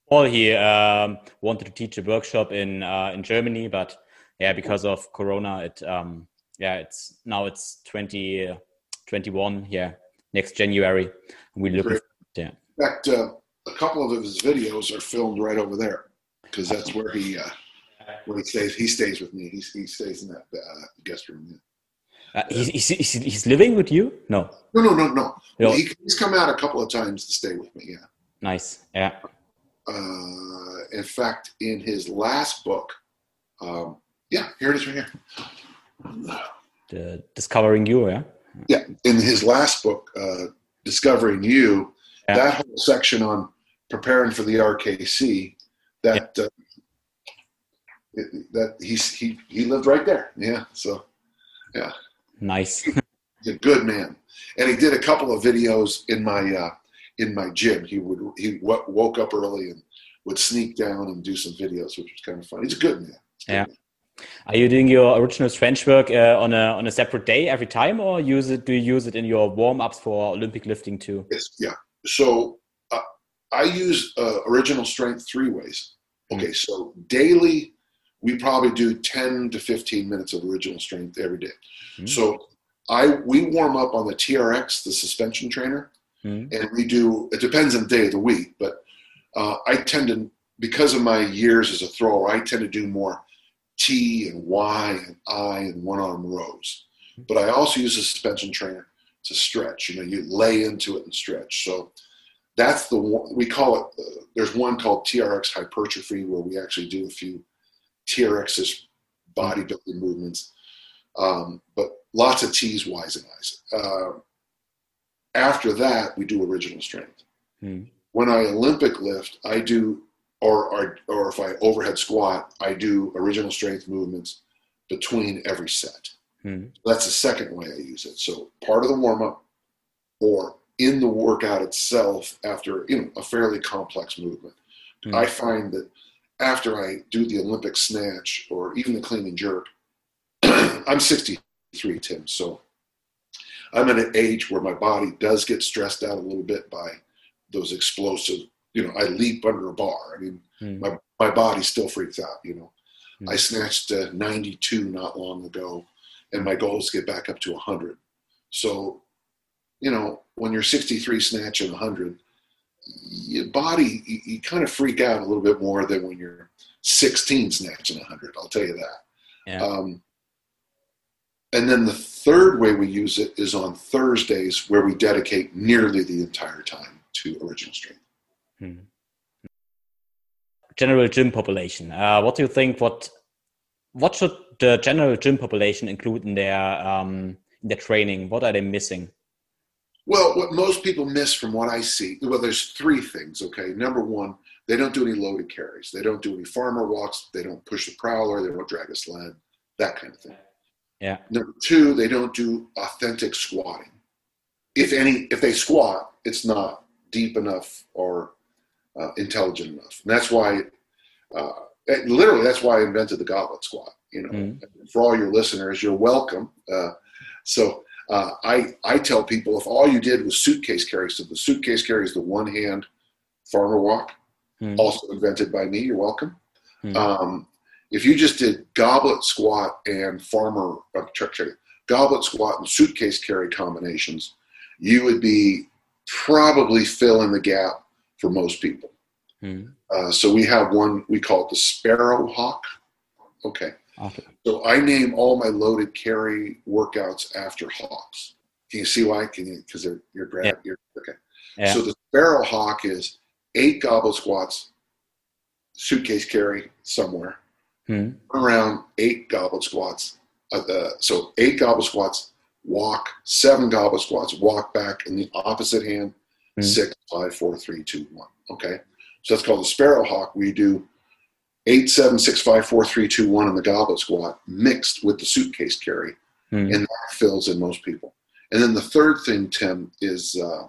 Paul, he um, wanted to teach a workshop in uh, in Germany, but yeah, because of Corona, it um, yeah, it's now it's 2021. yeah, next January. We look. At, yeah. In fact, uh, a couple of his videos are filmed right over there because that's where he uh, where he stays. He stays with me. He, he stays in that uh, guest room. Uh, he's, he's, he's living with you? No. No, no, no, no. no. He, he's come out a couple of times to stay with me. Yeah. Nice. Yeah. Uh, in fact, in his last book, um, yeah, here it is right here. The Discovering You, yeah? Yeah. In his last book, uh, Discovering You, yeah. that whole section on preparing for the RKC, that yeah. uh, it, that he's he he lived right there. Yeah. So, yeah. Nice. He's a good man, and he did a couple of videos in my uh, in my gym. He would he w- woke up early and would sneak down and do some videos, which was kind of fun. He's a good man. Good yeah. Man. Are you doing your original strength work uh, on a on a separate day every time, or use it? Do you use it in your warm ups for Olympic lifting too? Yes, yeah. So uh, I use uh, original strength three ways. Okay, mm-hmm. so daily we probably do 10 to 15 minutes of original strength every day. Mm-hmm. So I we warm up on the TRX, the suspension trainer, mm-hmm. and we do. It depends on the day of the week, but uh, I tend to because of my years as a thrower, I tend to do more T and Y and I and one arm rows. Mm-hmm. But I also use a suspension trainer to stretch. You know, you lay into it and stretch. So that's the one we call it. Uh, there's one called TRX hypertrophy where we actually do a few TRX's bodybuilding movements, um, but lots of T's, Y's, and I's. Uh, after that, we do original strength. Hmm. When I Olympic lift, I do, or, or, or if I overhead squat, I do original strength movements between every set. Hmm. That's the second way I use it. So part of the warm up, or in the workout itself, after you know a fairly complex movement, hmm. I find that after I do the Olympic snatch or even the clean and jerk, I'm 63, Tim. So I'm at an age where my body does get stressed out a little bit by those explosive, you know, I leap under a bar. I mean, mm. my, my body still freaks out, you know. Mm. I snatched uh, 92 not long ago, and my goal is to get back up to 100. So, you know, when you're 63 snatching 100, your body you, you, kind of freak out a little bit more than when you're 16 snatching 100 i'll tell you that. Yeah. um, and then the third way we use it is on thursdays where we dedicate nearly the entire time to original strength hmm. general gym population. Uh, what do you think what what should the general gym population include in their um, in their training? What are they missing well, what most people miss from what I see, well, there's three things, okay? Number one, they don't do any loaded carries. They don't do any farmer walks. They don't push the prowler. They don't drag a sled, that kind of thing. Yeah. Number two, they don't do authentic squatting. If any, if they squat, it's not deep enough or uh, intelligent enough. And that's why, uh, literally, that's why I invented the goblet squat. You know, mm-hmm. for all your listeners, you're welcome. Uh, so uh, I, I tell people if all you did was suitcase carry, so the suitcase carry is the one hand farmer walk, mm. also invented by me, you're welcome. Mm. Um, if you just did goblet squat and farmer, uh, check, check, goblet squat and suitcase carry combinations, you would be probably filling the gap for most people. Mm. Uh, so we have one, we call it the sparrow hawk. Okay. Awesome. So I name all my loaded carry workouts after hawks. Can you see why? Can you? Because they're you're grab. Yeah. You're, okay. Yeah. So the sparrow hawk is eight goblet squats, suitcase carry somewhere, hmm. around eight goblet squats. Uh, the, so eight goblet squats, walk, seven goblet squats, walk back in the opposite hand, hmm. six, five, four, three, two, one. Okay. So that's called the sparrow hawk. We do eight, seven, six, five, four, three, two, one in the goblet squat mixed with the suitcase carry, mm. and that fills in most people. And then the third thing, Tim, is uh,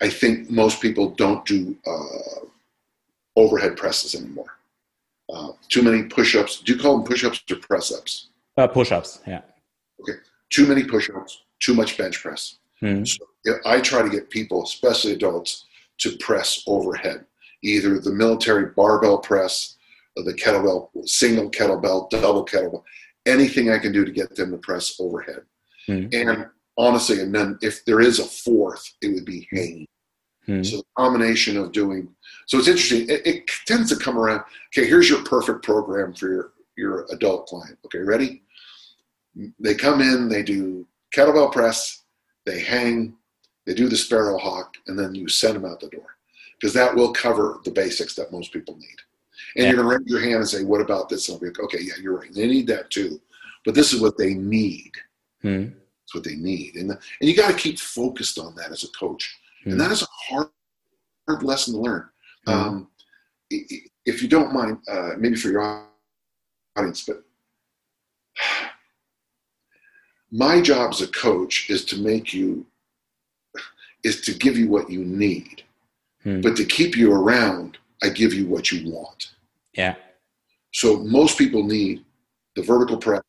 I think most people don't do uh, overhead presses anymore. Uh, too many push-ups. Do you call them push-ups or press-ups? Uh, push-ups. Yeah. Okay. Too many push-ups. Too much bench press. Mm. So I try to get people, especially adults, to press overhead either the military barbell press, or the kettlebell, single kettlebell, double kettlebell, anything I can do to get them to press overhead. Mm. And honestly, and then if there is a fourth, it would be hanging. Mm. So the combination of doing so it's interesting. It, it, tends to come around. Okay, here's your perfect program for your your adult client. Okay, ready? They come in, they do kettlebell press, they hang, they do the sparrow hawk, and then you send them out the door because that will cover the basics that most people need. And Yeah. you're gonna raise your hand and say, "What about this?" And I'll be like, "Okay, yeah, you're right. They need that too, but this is what they need. Mm. It's what they need, and and you got to keep focused on that as a coach." And that is a hard, hard lesson to learn. Mhm. Um, if you don't mind, uh, maybe for your audience, but my job as a coach is to make you, is to give you what you need, Mm. but to keep you around, I give you what you want. Yeah. So most people need the vertical press,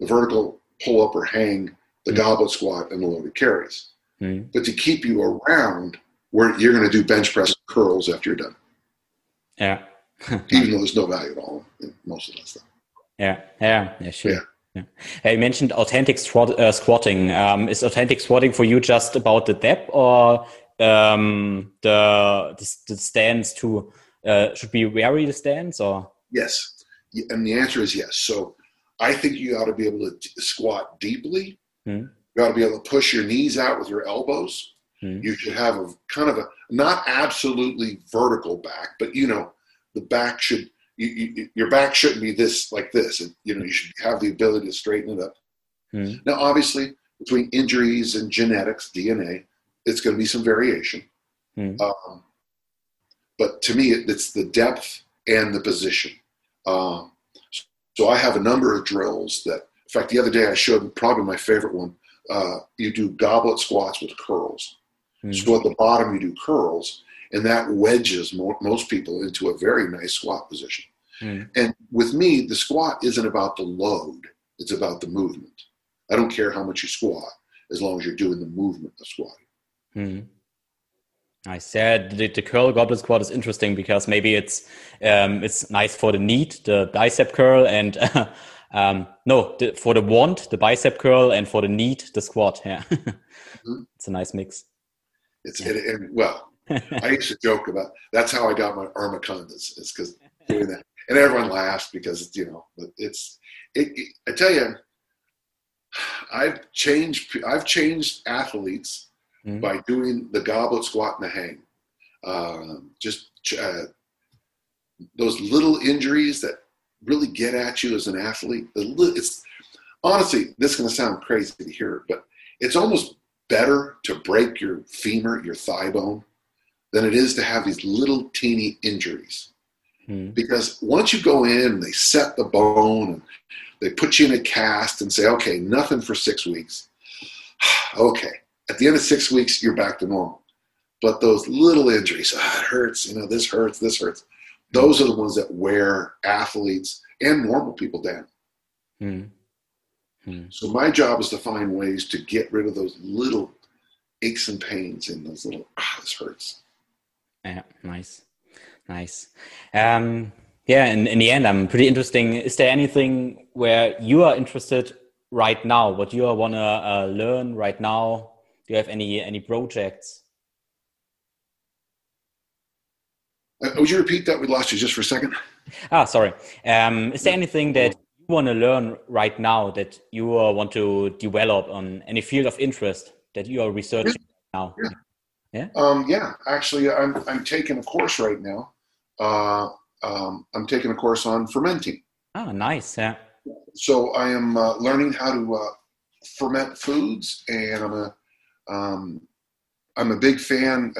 the vertical pull up or hang, the Mhm. goblet squat, and the loaded carries. Mm. But to keep you around, where you're going to do bench press curls after you're done, Yeah. even though there's no value at all in most of that stuff. Yeah, yeah, yeah, sure. Yeah. Yeah. Uh, You mentioned authentic squat, uh, squatting. Um, is authentic squatting for you just about the depth, or um, the, the the stance to uh, should be vary the stance, or Yes, and the answer is yes. So I think you ought to be able to squat deeply. Hmm. You ought to be able to push your knees out with your elbows. Hmm. You should have a kind of a not absolutely vertical back, but you know the back should you, you, your back shouldn't be this like this. And, you know you should have the ability to straighten it up. Hmm. Now, obviously, between injuries and genetics, DNA, it's going to be some variation. Hmm. Um, but to me, it, it's the depth and the position. Um, so I have a number of drills that, in fact, the other day I showed probably my favorite one. Uh, you do goblet squats with curls. Hmm. So at the bottom, you do curls, and that wedges mo- most people into a very nice squat position. Hmm. And with me, the squat isn't about the load, it's about the movement. I don't care how much you squat as long as you're doing the movement of squatting. Hmm. I said the, the curl goblet squat is interesting because maybe it's um, it's nice for the knee, the bicep curl, and um, no, the, for the want, the bicep curl, and for the knee, the squat. Yeah, Mhm. it's a nice mix. It's and, and well, I used to joke about that's how I got my armacondas. It's because doing that, and everyone laughs because it's you know, but it's it, it- I tell you, I've changed. I've changed athletes Mhm. by doing the goblet squat and the hang. Um, just uh, those little injuries that really get at you as an athlete. It's honestly, this is going to sound crazy to hear, but it's almost better to break your femur, your thigh bone, than it is to have these little teeny injuries. Hmm. Because once you go in and they set the bone and they put you in a cast and say, okay, nothing for six weeks. okay. At the end of six weeks, you're back to normal. But those little injuries, ah, it hurts, you know, this hurts, this hurts. Those are the ones that wear athletes and normal people down. Hmm. Hmm. So my job is to find ways to get rid of those little aches and pains and those little, ah, this hurts. Yeah, nice, nice. Um, yeah, in, in the end, I'm pretty interesting. Is there anything where you are interested right now? What you want to uh, learn right now? Do you have any any projects? Uh, would you repeat that? We lost you just for a second. Ah, sorry. Um, is there anything that you want to learn right now that you uh, want to develop on any field of interest that you are researching right now? Yeah. Um, yeah, actually, I'm, I'm taking a course right now. Uh, um, I'm taking a course on fermenting. Ah, nice. Yeah. So I am uh, learning how to uh, ferment foods, and I'm a um, I'm a big fan.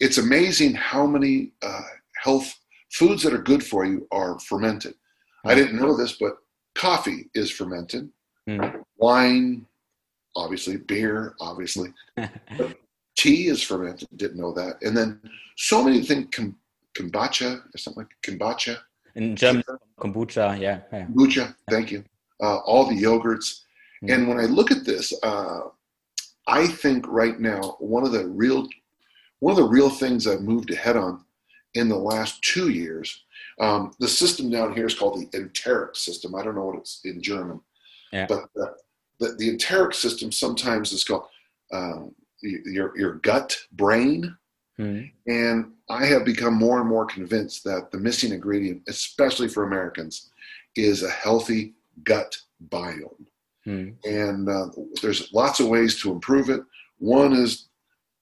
It's amazing how many uh, health foods that are good for you are fermented. I didn't know this, but coffee is fermented. Mm. Wine, obviously, beer, obviously. tea is fermented. Didn't know that. And then so many things, kom- kombucha or something like kombucha. In German, kombucha. Yeah. yeah. Kombucha, thank you. Uh, all the yogurts. Mm. And when I look at this, uh, I think right now one of the real one of the real things I've moved ahead on in the last two years. Um, the system down here is called the enteric system. I don't know what it's in German, Yeah. but the, the, the enteric system sometimes is called um, your your gut brain. Mhm. And I have become more and more convinced that the missing ingredient, especially for Americans, is a healthy gut biome. Mhm. And uh, there's lots of ways to improve it. One is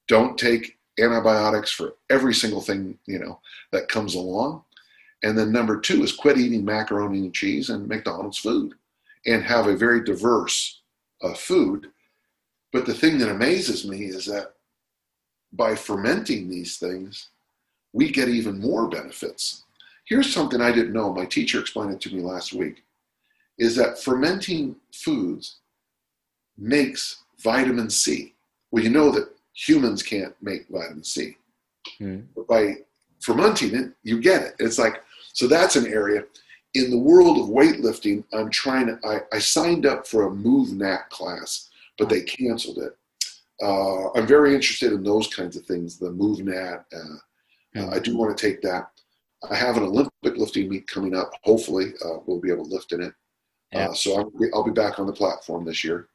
don't take antibiotics for every single thing you know that comes along. And then number two is quit eating macaroni and cheese and McDonald's food, and have a very diverse uh, food. But the thing that amazes me is that by fermenting these things, we get even more benefits. Here's something I didn't know. My teacher explained it to me last week is that fermenting foods makes vitamin C. Well, you know that humans can't make vitamin C. Mhm. But by fermenting it, you get it. It's like, so that's an area. In the world of weightlifting, I'm trying to, I, I signed up for a MovNat class, but they canceled it. Uh, I'm very interested in those kinds of things, the MovNat. Uh, uh, I do want to take that. I have an Olympic lifting meet coming up. Hopefully, uh, we'll be able to lift in it. Yeah. Uh, so I'll be, I'll be back on the platform this year.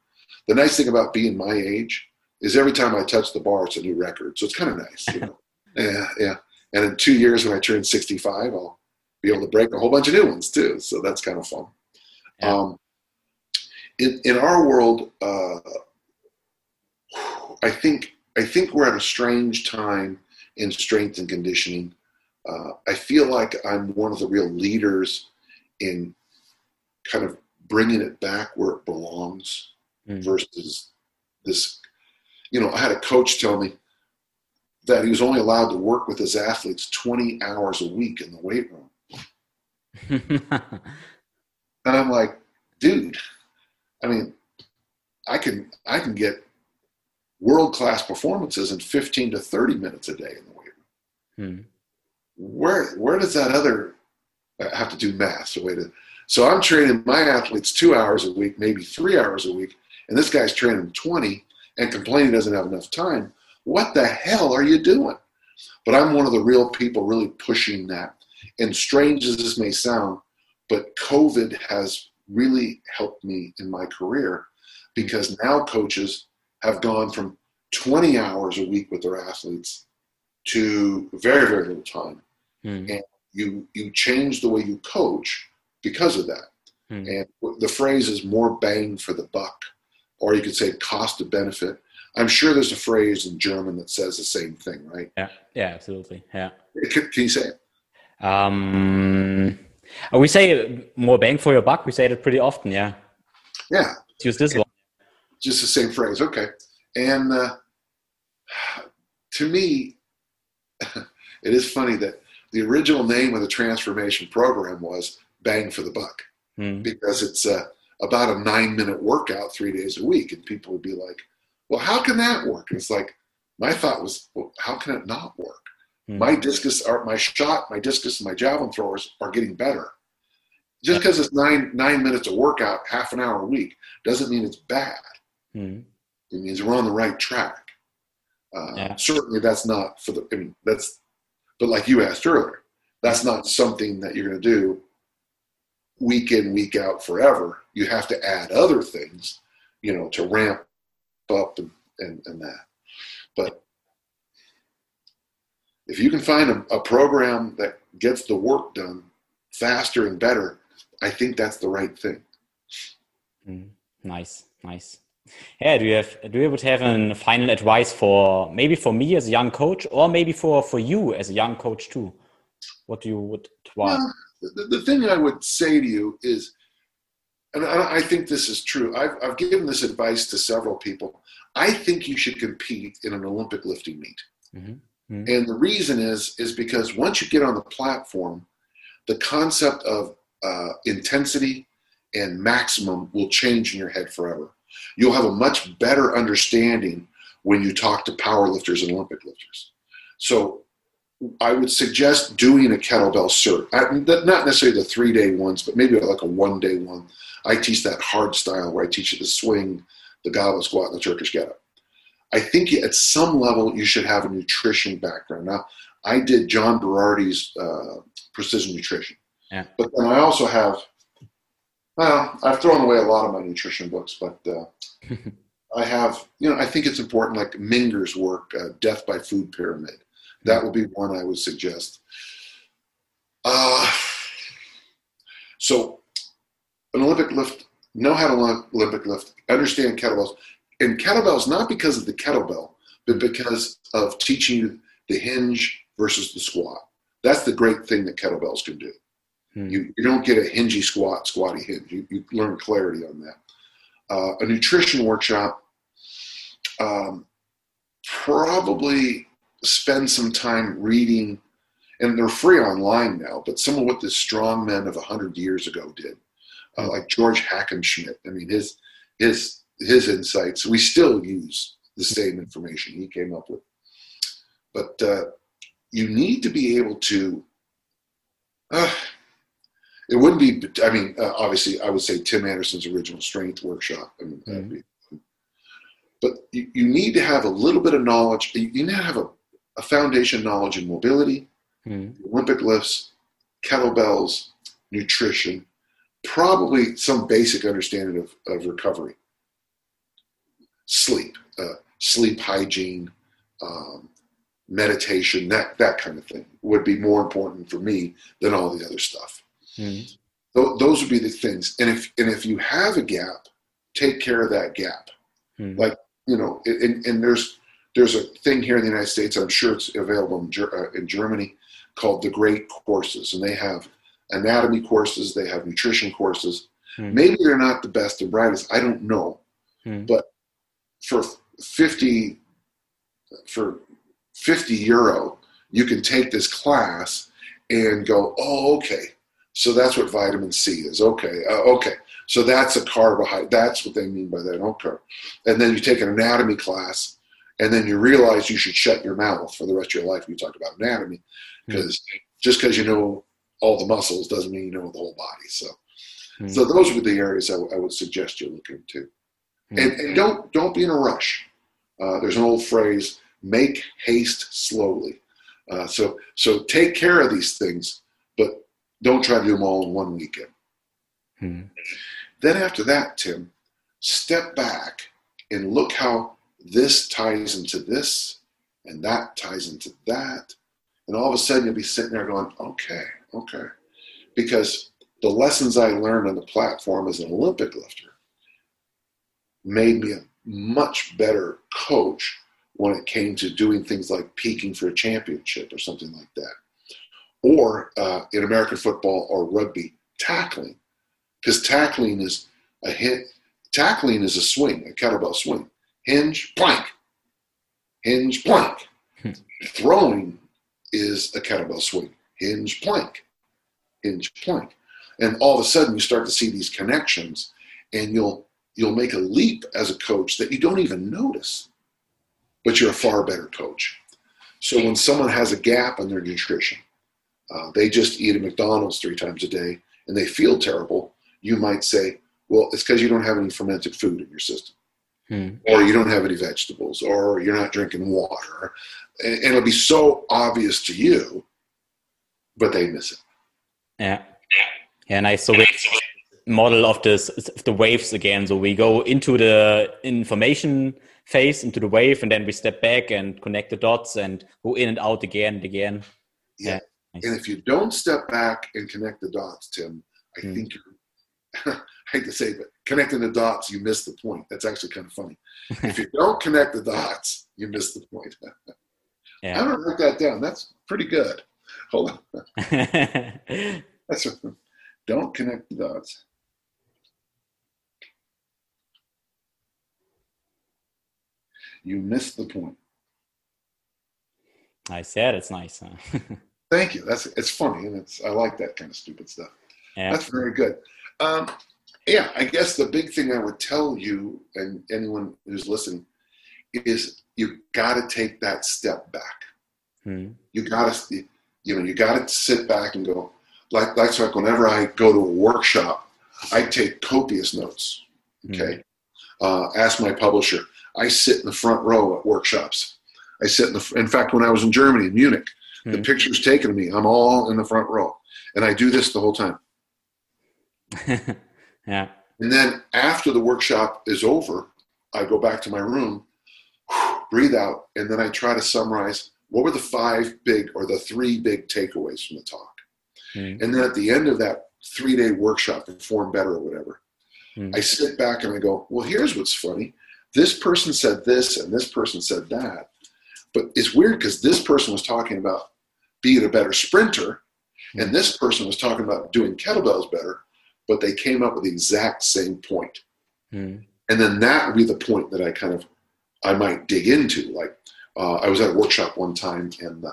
The nice thing about being my age is every time I touch the bar, it's a new record. So it's kind of nice, you know. yeah, yeah. And in two years, when I turn 65, I'll be able to break a whole bunch of new ones too. So that's kind of fun. Yeah. Um, in in our world, uh, I think I think we're at a strange time in strength and conditioning. Uh, I feel like I'm one of the real leaders in kind of bringing it back where it belongs Mhm. versus this. You know, I had a coach tell me that he was only allowed to work with his athletes 20 hours a week in the weight room. And I'm like, dude, I mean, I can I can get world class performances in 15 to 30 minutes a day in the weight room. Mhm. Where where does that other I have to do math? So wait a, so I'm training my athletes two hours a week, maybe three hours a week, and this guy's training 20 and complaining he doesn't have enough time. What the hell are you doing? But I'm one of the real people really pushing that. And strange as this may sound, but COVID has really helped me in my career because now coaches have gone from 20 hours a week with their athletes to very, very little time. Mhm. You you change the way you coach because of that. Mhm. And the phrase is more bang for the buck, or you could say cost of benefit. I'm sure there's a phrase in German that says the same thing, right? Yeah, yeah, absolutely. Yeah. Can, can you say it? Um, we say more bang for your buck. We say it pretty often. Yeah. Yeah, Let's use this one. just the same phrase. Okay. And uh, to me, it is funny that the original name of the transformation program was Bang for the Buck Mhm. because it's uh, about a nine minute workout three days a week. And people would be like, well, how can that work? And it's like, my thought was, well, how can it not work? Mhm. My discus, or my shot, my discus, and my javelin throwers are getting better. Just because it's nine nine minutes of workout, half an hour a week, doesn't mean it's bad. Mhm. It means we're on the right track. Uh, Yeah. Certainly, that's not for the. I mean, that's. But like you asked earlier, that's not something that you're going to do week in week out forever. You have to add other things, you know, to ramp up and and, and that. But if you can find a, a program that gets the work done faster and better, I think that's the right thing. Mhm. Nice, nice. Yeah, do you have do you would have a final advice for maybe for me as a young coach, or maybe for for you as a young coach too? What do you would advise? The, the thing I would say to you is, and I, I think this is true. I've, I've given this advice to several people. I think you should compete in an Olympic lifting meet, Mhm. Mhm. and the reason is is because once you get on the platform, the concept of uh, intensity and maximum will change in your head forever. You'll have a much better understanding when you talk to power lifters and Olympic lifters. So I would suggest doing a kettlebell cert. I, not necessarily the three day ones, but maybe like a one day one. I teach that hard style where I teach you the swing, the goblet squat, and the Turkish get up. I think at some level you should have a nutrition background. Now, I did John Berardi's uh, Precision Nutrition. Yeah. But then I also have, well, I've thrown away a lot of my nutrition books, but uh, I have, you know, I think it's important, like Minger's work, uh, Death by Food Pyramid. That would be one I would suggest. Uh, so, an Olympic lift, know how to Olympic lift, understand kettlebells. And kettlebells, not because of the kettlebell, but because of teaching you the hinge versus the squat. That's the great thing that kettlebells can do. Hmm. You, you don't get a hingy squat, squatty hinge. You, you learn clarity on that. Uh, a nutrition workshop, um, probably spend some time reading, and they're free online now, but some of what the strong men of 100 years ago did, uh, like George Hackenschmidt. I mean, his, his, his insights, we still use the same information he came up with. But uh, you need to be able to. Uh, it wouldn't be. I mean, uh, obviously, I would say Tim Anderson's original strength workshop. I mean, mm-hmm. be, but you, you, need to have a little bit of knowledge. You need to have a, a foundation knowledge in mobility, mm-hmm. Olympic lifts, kettlebells, nutrition, probably some basic understanding of, of recovery, sleep, uh, sleep hygiene, um, meditation, that that kind of thing would be more important for me than all the other stuff. Mm-hmm. Th- those would be the things. And if and if you have a gap, take care of that gap. Mm-hmm. Like you know, and, and there's there's a thing here in the United States. I'm sure it's available in, uh, in Germany called the Great Courses, and they have anatomy courses, they have nutrition courses. Mm-hmm. Maybe they're not the best and brightest. I don't know, hmm. but for 50 for 50 euro, you can take this class and go, oh, okay. So that's what vitamin C is. Okay. Uh, okay. So that's a carbohydrate. That's what they mean by that. Okay. And then you take an anatomy class and then you realize you should shut your mouth for the rest of your life when you talk about anatomy because mm-hmm. just because you know all the muscles doesn't mean you know the whole body. So, mm-hmm. so those would be the areas I, w- I would suggest you look into. Mm-hmm. And, and, don't, don't be in a rush. Uh, there's an old phrase, make haste slowly. Uh, so, so take care of these things, but don't try to do them all in one weekend. Hmm. Then after that, Tim, step back and look how this ties into this and that ties into that. And all of a sudden you'll be sitting there going, okay, okay. Because the lessons I learned on the platform as an Olympic lifter made me a much better coach when it came to doing things like peaking for a championship or something like that. Or uh, in American football or rugby, tackling. Because tackling is a hit. Tackling is a swing, a kettlebell swing. Hinge, plank. Hinge, plank. Hmm. Throwing is a kettlebell swing. Hinge, plank. Hinge, plank. And all of a sudden you start to see these connections and you'll you'll make a leap as a coach that you don't even notice but you're a far better coach. So when someone has a gap in their nutrition, uh, they just eat at McDonald's three times a day and they feel terrible, you might say, well, it's because you don't have any fermented food in your system. Hmm. Or you don't have any vegetables, or you're not drinking water. And, and it'll be so obvious to you, but they miss it. Yeah. Yeah, nice. So we model of this the waves again. So we go into the information phase into the wave, and then we step back and connect the dots and go in and out again and again. Yeah. yeah. And if you don't step back and connect the dots, Tim, I mm. think you're, I hate to say, but connecting the dots, you miss the point. That's actually kind of funny. if you don't connect the dots, you miss the point. yeah. I'm gonna write that down. That's pretty good. Hold on. That's don't connect the dots. you missed the point. I said it's nice. Huh? Thank you. That's it's funny and it's I like that kind of stupid stuff. Yeah. That's very good. Um, yeah, I guess the big thing I would tell you and anyone who's listening is you got to take that step back. Hmm. You got to, you know, you got to sit back and go. Like, like, so like whenever I go to a workshop, I take copious notes. Hmm. Okay, hmm. uh, ask my publisher, I sit in the front row at workshops. I sit in the, in fact, when I was in Germany, in Munich, The picture's taken of me. I'm all in the front row, and I do this the whole time. yeah. And then after the workshop is over, I go back to my room, breathe out, and then I try to summarize what were the five big or the three big takeaways from the talk. Mm. And then at the end of that three day workshop, Perform Better or whatever, Mm. I sit back and I go, well, here's what's funny. This person said this and this person said that. But it's weird because this person was talking about being a better sprinter, and this person was talking about doing kettlebells better, but they came up with the exact same point. Mm. And then that would be the point that I kind of I might dig into. Like uh, I was at a workshop one time, and the,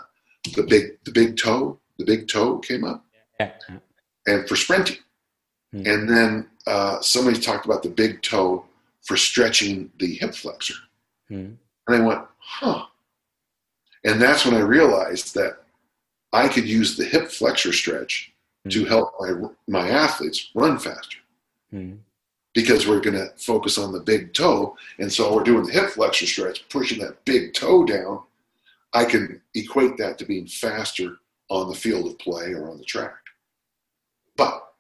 the big the big toe the big toe came up, Yeah. and for sprinting, Hmm. and then uh, somebody talked about the big toe for stretching the hip flexor, Mm. and I went, huh. And that's when I realized that I could use the hip flexor stretch to help my my athletes run faster Mm. because we're going to focus on the big toe. And so we're doing the hip flexor stretch, pushing that big toe down. I can equate that to being faster on the field of play or on the track. But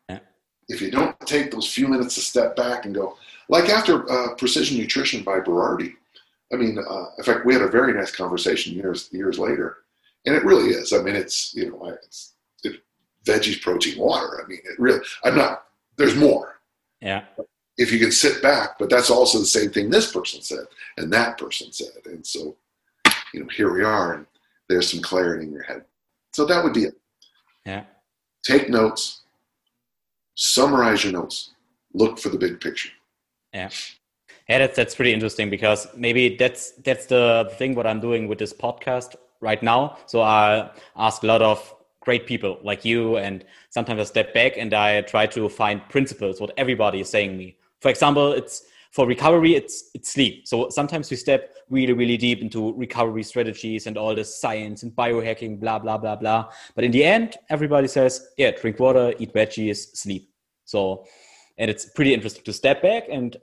if you don't take those few minutes to step back and go, like after uh, Precision Nutrition by Berardi, I mean, uh, in fact, we had a very nice conversation years years later, and it really is. I mean, it's you know, it's it, veggies, protein, water. I mean, it really. I'm not. There's more Yeah. if you can sit back, but that's also the same thing this person said and that person said. And so, you know, here we are, and there's some clarity in your head. So that would be it. Yeah. Take notes, summarize your notes, look for the big picture. Yeah. Yeah, that's that's pretty interesting because maybe that's that's the thing what I'm doing with this podcast right now. So I ask a lot of great people like you, and sometimes I step back and I try to find principles what everybody is saying me. For example, it's for recovery, it's it's sleep. So sometimes we step really really deep into recovery strategies and all this science and biohacking, blah blah blah blah. But in the end, everybody says, yeah, drink water, eat veggies, sleep. So, and it's pretty interesting to step back and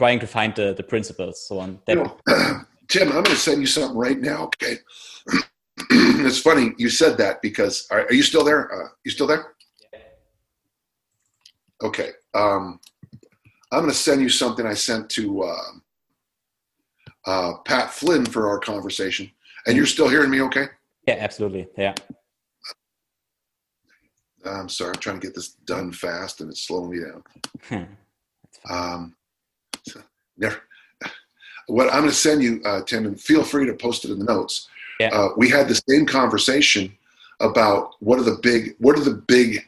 trying to find the, the principles so on that You know, Tim, I'm going to send you something right now. Okay. it's funny you said that because are, are you still there? Uh, you still there? Okay. Um, I'm going to send you something I sent to uh, uh, Pat Flynn for our conversation. And you're still hearing me okay? yeah absolutely yeah I'm sorry. I'm trying to get this done fast and it's slowing me down. Um, so never. What I'm going to send you, uh, Tim, and feel free to post it in the notes. Yeah. Uh, we had the same conversation about what are the big, what are the big,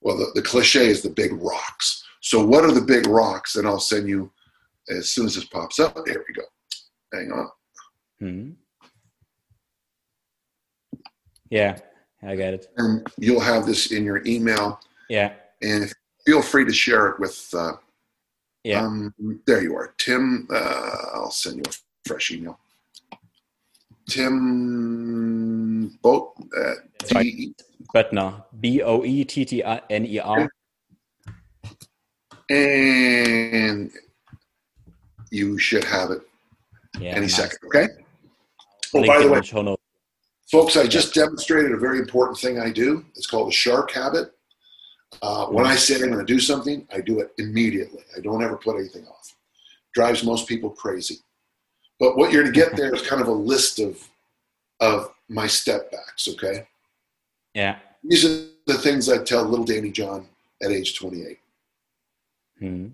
well, the, the cliche is the big rocks. So what are the big rocks? And I'll send you as soon as this pops up. There we go. Hang on. Hmm. yeah i get it And you'll have this in your email. yeah And feel free to share it with, uh, yeah Um, there you are, Tim. Uh, I'll send you a fresh email. Tim Boat at That's right. B-o-e-t-t-n-e-r and you should have it yeah any nice. second. Okay. Oh, Link by the way, folks, I just demonstrated a very important thing I do. It's called the shark habit. Uh, when I say I'm going to do something, I do it immediately. I don't ever put anything off. Drives most people crazy. But what you're going to get there is kind of a list of of my step backs. Okay, yeah these are the things I tell little Danny John at age 28. Hmm.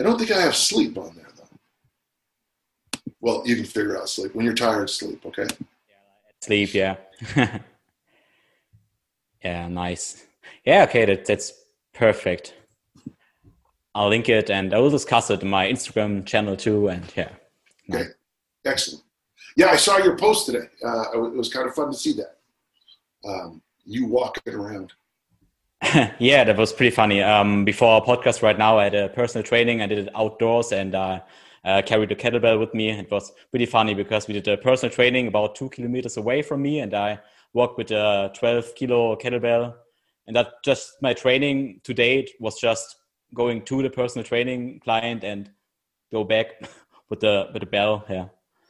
I don't think I have sleep on there though. Well, you can figure out sleep when you're tired. Sleep, okay? sleep yeah yeah nice yeah okay that, that's perfect i'll link it and i will discuss it in my instagram channel too and yeah Okay, excellent. Yeah, I saw your post today. Uh, it was- kind of fun to see that. Um, you walking around. yeah, that was pretty funny. Um, before our podcast right now, I had a personal training. I did it outdoors and uh, uh, carried a kettlebell with me. It was pretty funny because we did a personal training about two kilometers away from me, and I walked with a 12 kilo kettlebell. And that just my training to date was just going to the personal training client and go back with the with the bell. Yeah,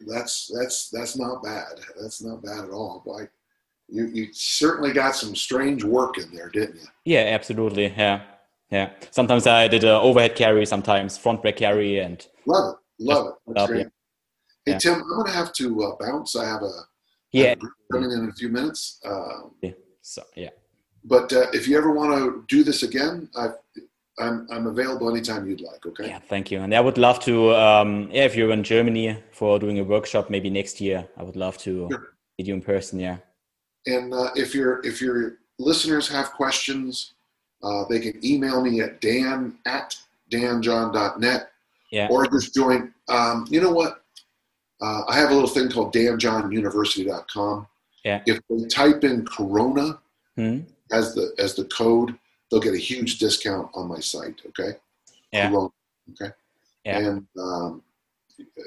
That's that's that's not bad. That's not bad at all. Like you, you certainly got some strange work in there, didn't you? Yeah, absolutely. Yeah, yeah. Sometimes I did a overhead carry, sometimes front back carry, and love it, love it. Up, yeah. Hey Yeah. Tim, I'm gonna have to uh, bounce. I have a yeah. coming in in a few minutes. Um, So yeah, but uh, if you ever want to do this again, I've, I'm I'm available anytime you'd like. Okay. yeah. Thank you. And I would love to. Um, yeah, if you're in Germany for doing a workshop, maybe next year, I would love to Sure. meet you in person. Yeah. And uh, if your if your listeners have questions, uh, they can email me at dan at danjohn.net Yeah. or just join. Um, you know what? Uh, I have a little thing called danjohnuniversity.com. Yeah. If they type in Corona Hmm? as the as the code, they'll get a huge discount on my site. Okay. Yeah. Okay. Yeah. And um,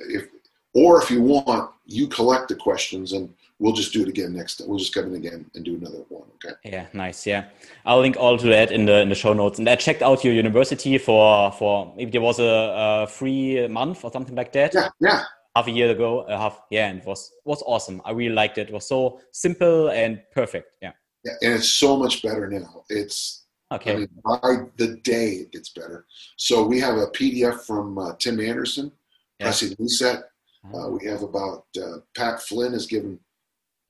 if or if you want, you collect the questions and we'll just do it again next time. We'll just come in again and do another one. Okay. Yeah, nice. Yeah, I'll link all to that in the in the show notes. And I checked out your university for for maybe there was a, a free month or something like that. Yeah. Yeah. Half a year ago, uh, half yeah, and it was was awesome. I really liked it. It was so simple and perfect. Yeah. Yeah. And it's so much better now. It's Okay. I mean, by the day it gets better. So we have a PDF from uh, Tim Anderson, Yeah. pressing reset. Uh, we have about uh, Pat Flynn has given.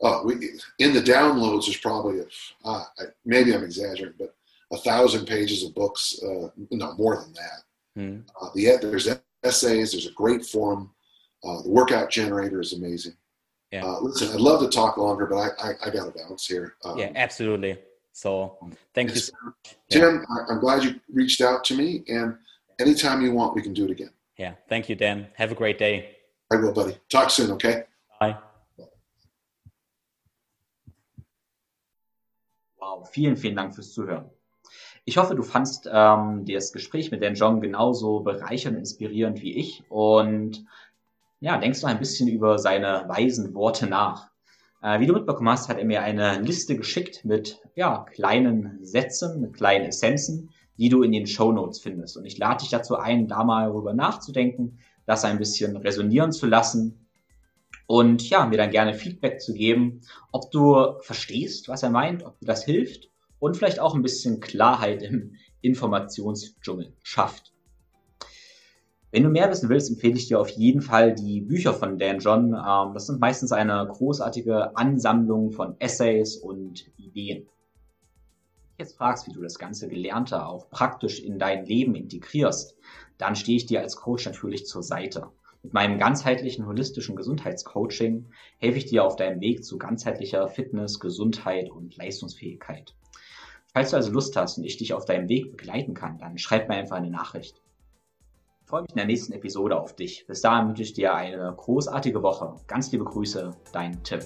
Oh, we in the downloads. There's probably a, ah, I, maybe I'm exaggerating, but a thousand pages of books. Uh, no more than that. Hmm. Uh, the there's essays. There's a great forum. Uh, the workout generator is amazing. Yeah. Uh, listen, I'd love to talk longer, but I I, I got to bounce here. Um, Yeah, absolutely. So thank you. yes, so much. Yeah. Tim, I, I'm glad you reached out to me, and anytime you want, we can do it again. Yeah, thank you, Dan. Have a great day. I will, buddy. Talk soon, okay? Bye. Wow, vielen, vielen Dank fürs Zuhören. Ich hoffe, du fandst ähm, das Gespräch mit Dan John genauso bereichernd und inspirierend wie ich und ja, denkst noch ein bisschen über seine weisen Worte nach. Äh, wie du mitbekommen hast, hat er mir eine Liste geschickt mit ja, kleinen Sätzen, mit kleinen Essenzen, die du in den Show Notes findest. Und ich lade dich dazu ein, da mal darüber nachzudenken, das ein bisschen resonieren zu lassen und ja, mir dann gerne Feedback zu geben, ob du verstehst, was er meint, ob dir das hilft und vielleicht auch ein bisschen Klarheit im Informationsdschungel schafft. Wenn du mehr wissen willst, empfehle ich dir auf jeden Fall die Bücher von Dan John. Ähm, das sind meistens eine großartige Ansammlung von Essays und Ideen. Jetzt fragst, wie du das ganze Gelernte auch praktisch in dein Leben integrierst, dann stehe ich dir als Coach natürlich zur Seite. Mit meinem ganzheitlichen holistischen Gesundheitscoaching helfe ich dir auf deinem Weg zu ganzheitlicher Fitness, Gesundheit und Leistungsfähigkeit. Falls du also Lust hast und ich dich auf deinem Weg begleiten kann, dann schreib mir einfach eine Nachricht. Ich freue mich in der nächsten Episode auf dich. Bis dahin wünsche ich dir eine großartige Woche. Ganz liebe Grüße, dein Tim.